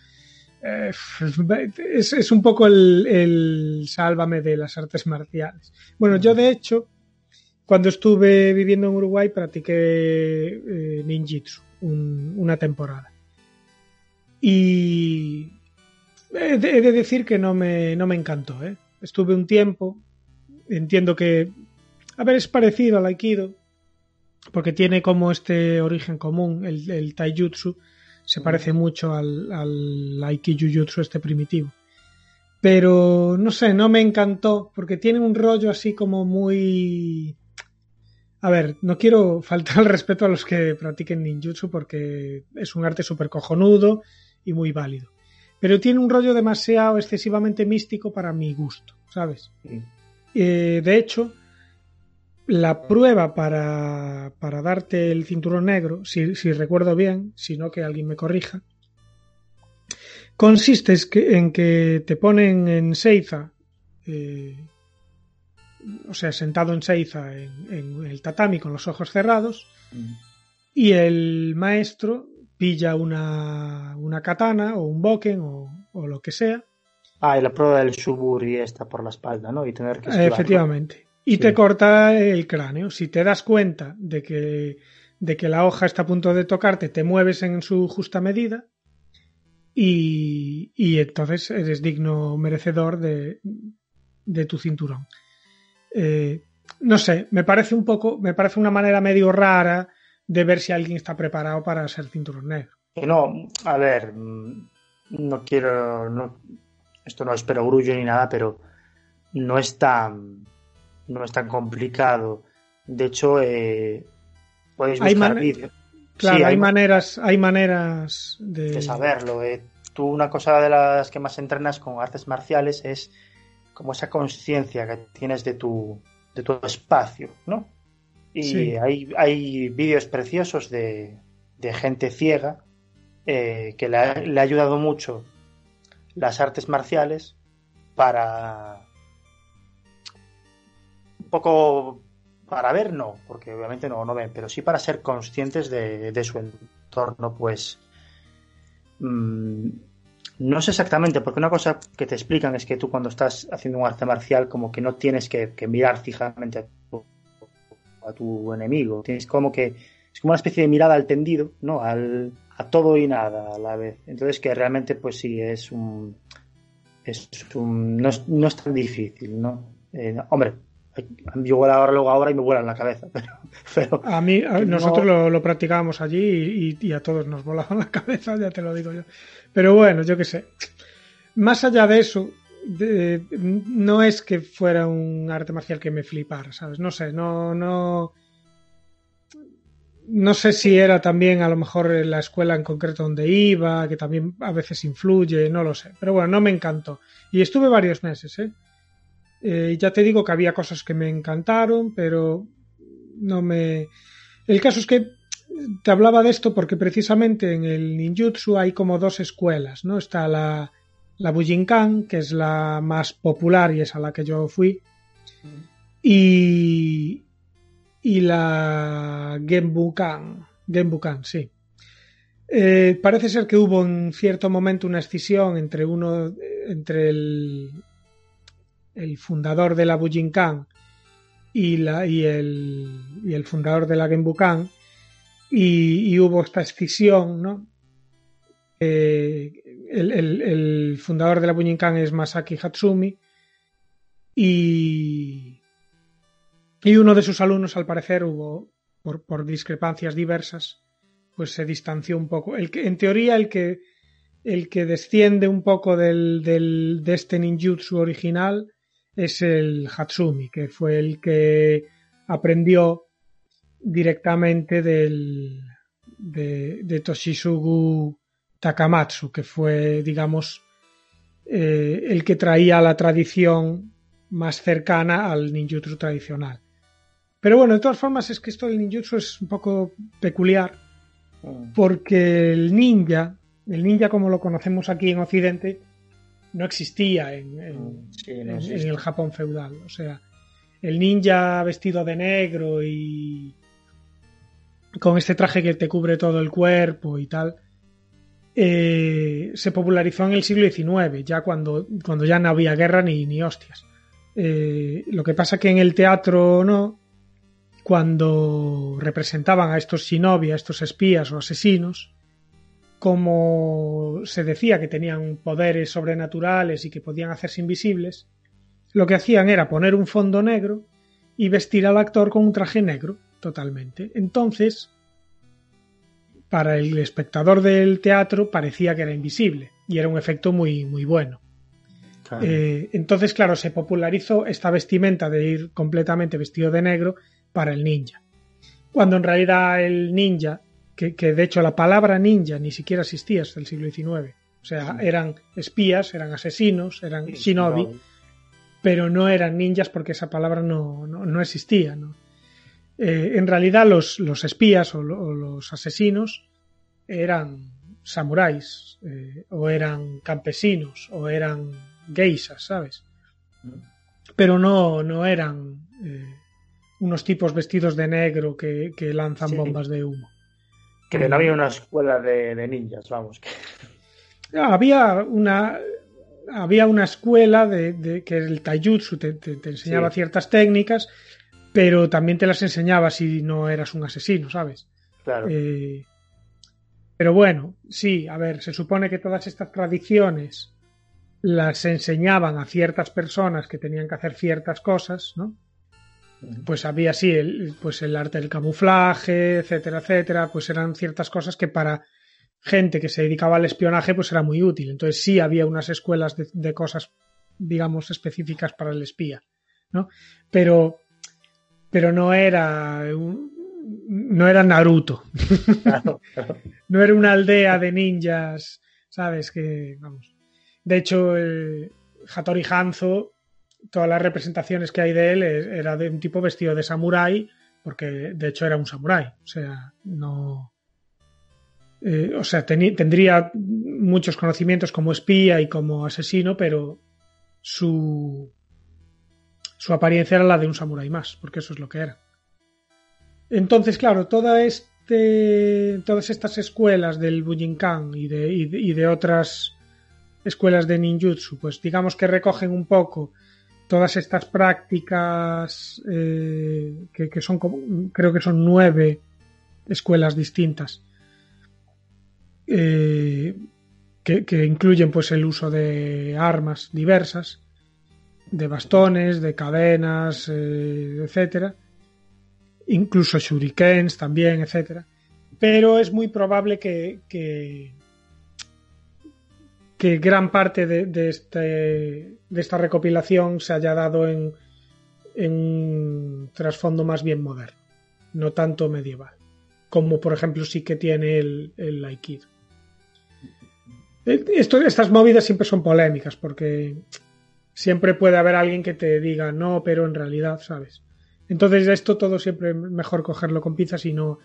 eh, es, es, un poco el, el, sálvame de las artes marciales. Bueno, yo de hecho, cuando estuve viviendo en Uruguay, practiqué eh, ninjitsu un, una temporada. Y he de, decir que no me, no me encantó. ¿eh? Estuve un tiempo, entiendo que, a ver, es parecido al aikido, porque tiene como este origen común, el, el taijutsu, se parece mucho al, al Aikijujutsu este primitivo. Pero no sé, no me encantó porque tiene un rollo así como muy... A ver, no quiero faltar el respeto a los que practiquen ninjutsu porque es un arte súper cojonudo y muy válido. Pero tiene un rollo demasiado excesivamente místico para mi gusto, ¿sabes? Sí. Eh, de hecho, la prueba para, para darte el cinturón negro, si, si, recuerdo bien, si no que alguien me corrija, consiste en que te ponen en Seiza, eh, o sea, sentado en Seiza en, en, el tatami con los ojos cerrados, mm. y el maestro pilla una, una katana o un boken o, o, lo que sea. Ah, y la prueba del shuburi está por la espalda, ¿no? Y tener que esquivarlo. Efectivamente y sí. te corta el cráneo. Si te das cuenta de que, de que la hoja está a punto de tocarte, te mueves en su justa medida y, y entonces eres digno merecedor de, de tu cinturón. Eh, no sé, me parece un poco, me parece una manera medio rara de ver si alguien está preparado para ser cinturón negro. No, a ver, no quiero, no, esto no es perogrullo ni nada, pero no es tan no es tan complicado. De hecho, eh, podéis buscar vídeos. Claro, sí, hay, hay, maneras, hay maneras de, de saberlo. Eh. Tú una cosa de las que más entrenas con artes marciales es como esa conciencia que tienes de tu, de tu espacio, ¿no? Y sí. hay, hay vídeos preciosos de, de gente ciega eh, que le ha, le ha ayudado mucho las artes marciales para poco para ver, no, porque obviamente no, no ven, pero sí para ser conscientes de, de su entorno, pues mmm, no sé exactamente, porque una cosa que te explican es que tú cuando estás haciendo un arte marcial como que no tienes que, que mirar fijamente a tu, a tu, enemigo, tienes como que es como una especie de mirada al tendido, ¿no? Al, a todo y nada a la vez. Entonces que realmente pues sí es un es un no es, no es tan difícil, ¿no? Eh, hombre, yo voy ahora luego ahora y me vuela en la cabeza. Pero, pero a mí, a, nosotros no... lo, lo, practicábamos allí y, y, a todos nos volaba en la cabeza, ya te lo digo yo. Pero bueno, yo qué sé. Más allá de eso, no es que fuera un arte marcial que me flipara, ¿sabes? No sé, no, no. No sé si era también a lo mejor la escuela en concreto donde iba, que también a veces influye, no lo sé. Pero bueno, no me encantó. Y estuve varios meses, ¿eh? Eh, ya te digo que había cosas que me encantaron, pero no me. El caso es que te hablaba de esto porque precisamente en el ninjutsu hay como dos escuelas, ¿no? Está la, la Bujinkan, que es la más popular y es a la que yo fui, y, y la Genbukan, Genbukan, sí. Eh, parece ser que hubo en cierto momento una escisión entre uno, entre el, el fundador de la Bujinkan y, la, y, el, y el fundador de la Genbukan y, y hubo esta escisión, ¿no? Eh, el, el, fundador de la Bujinkan es Masaki Hatsumi y, y uno de sus alumnos al parecer hubo por, por discrepancias diversas pues se distanció un poco. El que, en teoría el que el que desciende un poco del, del, de este ninjutsu original es el Hatsumi, que fue el que aprendió directamente del, de, de Toshisugu Takamatsu, que fue, digamos, eh, el que traía la tradición más cercana al ninjutsu tradicional. Pero bueno, de todas formas es que esto del ninjutsu es un poco peculiar, mm. porque el ninja, el ninja como lo conocemos aquí en Occidente, no existía en, en, mm, sí, no en, en, el Japón feudal. O sea, el ninja vestido de negro y con este traje que te cubre todo el cuerpo y tal, eh, se popularizó en el siglo XIX, ya cuando, cuando ya no había guerra ni, ni hostias. Eh, lo que pasa que en el teatro no, cuando representaban a estos shinobi, a estos espías o asesinos, como se decía que tenían poderes sobrenaturales y que podían hacerse invisibles, lo que hacían era poner un fondo negro y vestir al actor con un traje negro totalmente. Entonces, para el espectador del teatro parecía que era invisible y era un efecto muy, muy bueno. Eh, entonces, claro, se popularizó esta vestimenta de ir completamente vestido de negro para el ninja. Cuando en realidad el ninja, que, de hecho la palabra ninja ni siquiera existía hasta el siglo XIX. O sea, eran espías, eran asesinos, eran shinobi, pero no eran ninjas porque esa palabra no, no, existía. ¿no? Eh, en realidad los, los espías o, los asesinos eran samuráis, eh, o eran campesinos, o eran geishas, ¿sabes? Pero no, no eran eh, unos tipos vestidos de negro que, lanzan bombas de humo. Que no había una escuela de, ninjas, vamos. Había una había una escuela de, que el taijutsu te, enseñaba ciertas técnicas, pero también te las enseñaba si no eras un asesino, ¿sabes? Claro. Eh, pero bueno, sí, a ver, se supone que todas estas tradiciones las enseñaban a ciertas personas que tenían que hacer ciertas cosas, ¿no? Pues había sí, el, pues el arte del camuflaje, etcétera, etcétera, pues eran ciertas cosas que para gente que se dedicaba al espionaje pues era muy útil. Entonces sí había unas escuelas de, cosas, digamos, específicas para el espía, ¿no? Pero, pero no era no era Naruto. no era una aldea de ninjas, ¿sabes? Que, vamos. De hecho, el Hattori Hanzo, todas las representaciones que hay de él era de un tipo vestido de samurái, porque de hecho era un samurái. O sea, no. Eh, o sea, tendría muchos conocimientos como espía y como asesino, pero su, su apariencia era la de un samurái más, porque eso es lo que era. Entonces, claro, este, todas estas escuelas del Bujinkan y de, y de, otras escuelas de ninjutsu, pues digamos que recogen un poco todas estas prácticas eh, que, son como, creo que son nueve escuelas distintas eh, que, incluyen pues el uso de armas diversas de bastones de cadenas eh, etcétera incluso shurikens también, etcétera. Pero es muy probable que, que, gran parte de, este, de esta recopilación se haya dado en, en un trasfondo más bien moderno, no tanto medieval, como por ejemplo sí que tiene el, el Aikido. Estas movidas siempre son polémicas porque siempre puede haber alguien que te diga no, pero en realidad, ¿sabes? Entonces esto todo siempre mejor cogerlo con pinzas y no,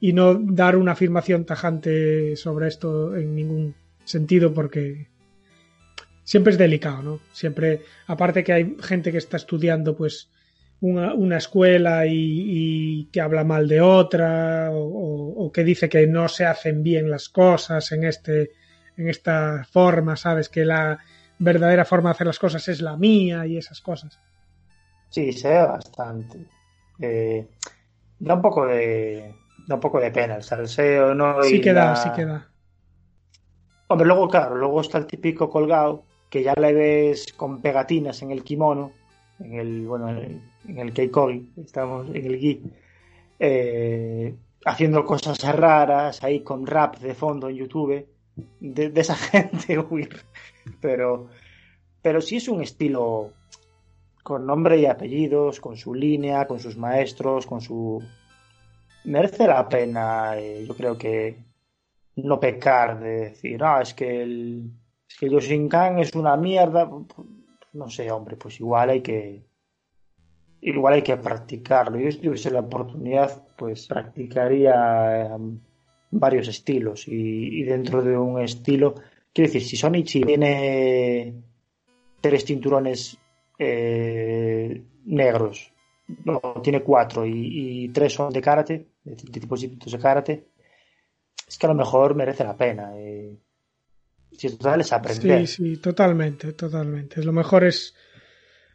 y no dar una afirmación tajante sobre esto en ningún sentido porque siempre es delicado, ¿no? Siempre, aparte que hay gente que está estudiando pues una, una escuela y, que habla mal de otra o, o, que dice que no se hacen bien las cosas en este en esta forma, sabes que la verdadera forma de hacer las cosas es la mía y esas cosas. Sí, sé bastante. Eh, da un poco de. Da un poco de pena el salseo, ¿no? Sí queda, sí queda. Hombre, luego, claro, luego está el típico colgado que ya le ves con pegatinas en el kimono, en el, bueno, en el, keikoi, estamos en el gi, eh, haciendo cosas raras ahí con rap de fondo en YouTube, de, esa gente. Pero, pero sí es un estilo con nombre y apellidos, con su línea, con sus maestros, con su... Merece la pena, eh, yo creo que no pecar de decir, no, es que el, es que Yoshinkan es una mierda. No sé, hombre, pues igual hay que igual hay que practicarlo. Yo si tuviese la oportunidad, pues practicaría em, varios estilos y, dentro de un estilo, quiero decir, si Sonichi tiene tres cinturones eh, negros. No, tiene cuatro y, tres son de karate, de, tipos distintos de karate. Es que a lo mejor merece la pena. Eh. Si total es aprender. Sí, sí, totalmente, totalmente. Lo mejor es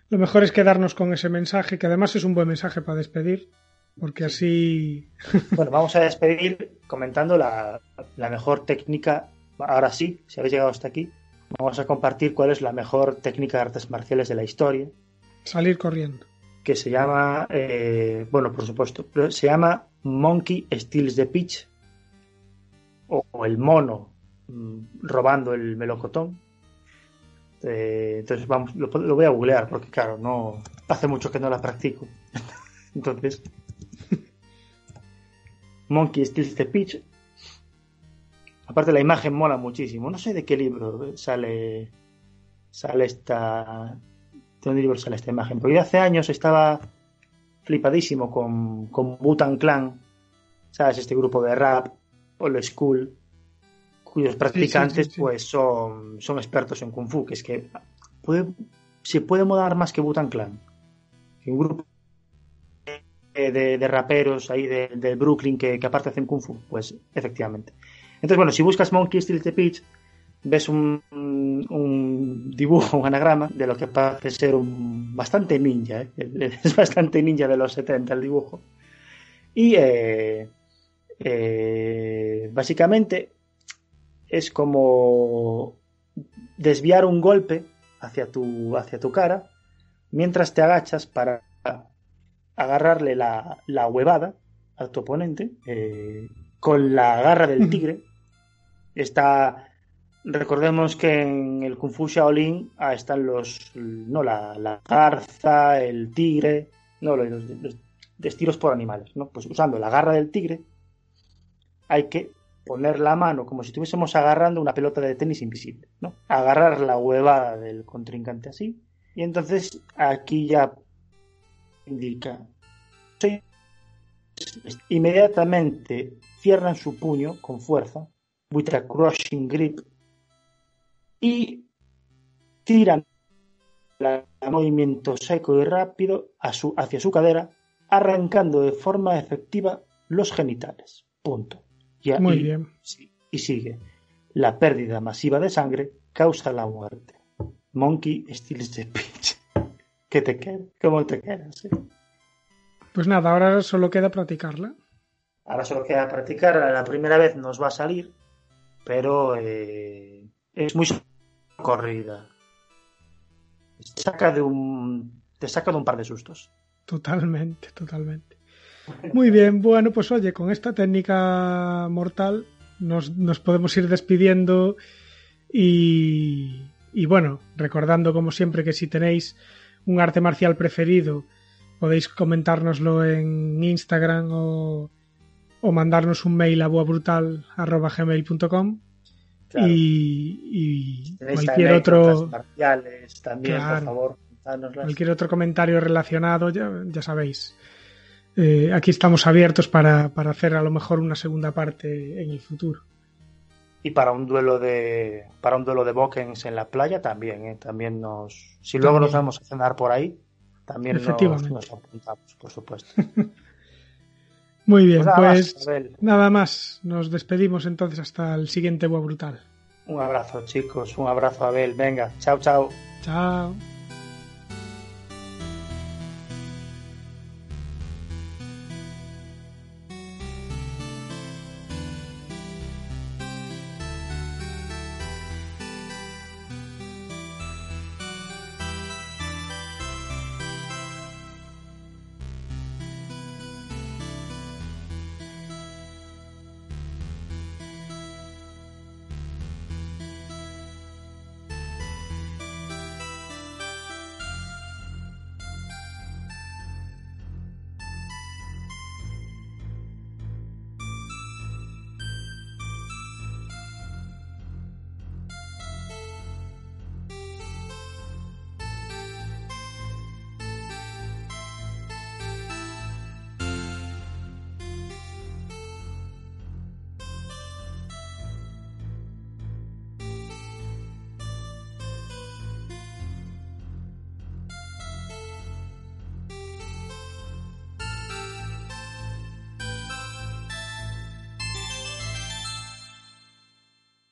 lo mejor es quedarnos con ese mensaje, que además es un buen mensaje para despedir, porque así. bueno, vamos a despedir comentando la, la mejor técnica. Ahora sí, si habéis llegado hasta aquí, vamos a compartir cuál es la mejor técnica de artes marciales de la historia. Salir corriendo. Que se llama, eh, bueno, por supuesto, pero se llama Monkey Steals the Pitch o, o el mono mm, robando el melocotón. Eh, entonces vamos, lo, lo, voy a googlear porque claro, no hace mucho que no la practico. entonces, Monkey Steals the Pitch. Aparte la imagen mola muchísimo. No sé de qué libro sale sale esta de dónde libro sale esta imagen. Porque yo hace años estaba flipadísimo con, con Butan Clan, ¿sabes? Este grupo de rap, Old School, cuyos practicantes sí, sí, sí, pues son, son expertos en Kung Fu, que es que puede, se puede modar más que Butan Clan. Un grupo de, de, raperos ahí de, Brooklyn que, que, aparte hacen Kung Fu, pues efectivamente. Entonces, bueno, si buscas Monkey Steal the Pitch, ves un, dibujo, un anagrama de lo que parece ser un bastante ninja, ¿eh? es bastante ninja de los 70 el dibujo. Y eh, eh, básicamente es como desviar un golpe hacia tu, hacia tu cara mientras te agachas para agarrarle la, la huevada a tu oponente eh, con la garra del tigre. Está Recordemos que en el Kung Fu Shaolin ah, están los. No, la, la, garza, el tigre. No, los, los, los por animales, ¿no? Pues usando la garra del tigre, hay que poner la mano como si estuviésemos agarrando una pelota de tenis invisible, ¿no? Agarrar la huevada del contrincante así. Y entonces aquí ya indica. Inmediatamente cierran su puño con fuerza, with a crushing grip, y tiran el movimiento seco y rápido a su, hacia su cadera, arrancando de forma efectiva los genitales. Punto. Y, Muy bien. Y sigue. La pérdida masiva de sangre causa la muerte. Monkey steals the pitch. ¿Qué te queda? ¿Cómo te quedas? Eh? Pues nada, ahora solo queda practicarla. Ahora solo queda practicar. La primera vez nos va a salir, pero eh, es muy corrida. Te saca de un. Te saca de un par de sustos. Totalmente, totalmente. Muy bien, bueno, pues oye, con esta técnica mortal nos, nos podemos ir despidiendo y, y, bueno, recordando como siempre que si tenéis un arte marcial preferido podéis comentárnoslo en Instagram o, o mandarnos un mail a boabrutal.gmail.com Claro. Y, y cualquier otro marciales también claro, por favor cualquier otro comentario relacionado ya, ya sabéis. Eh, aquí estamos abiertos para, para, hacer a lo mejor una segunda parte en el futuro y para un duelo de para un duelo de Bokens en la playa también ¿eh? también nos si luego también. nos vamos a cenar por ahí también nos, nos apuntamos por supuesto Muy bien, pues, nada, pues más, nada, más, Nos despedimos entonces hasta el siguiente Boa Brutal. Un abrazo, chicos. Un abrazo, Abel. Venga, chao, chao. Chao.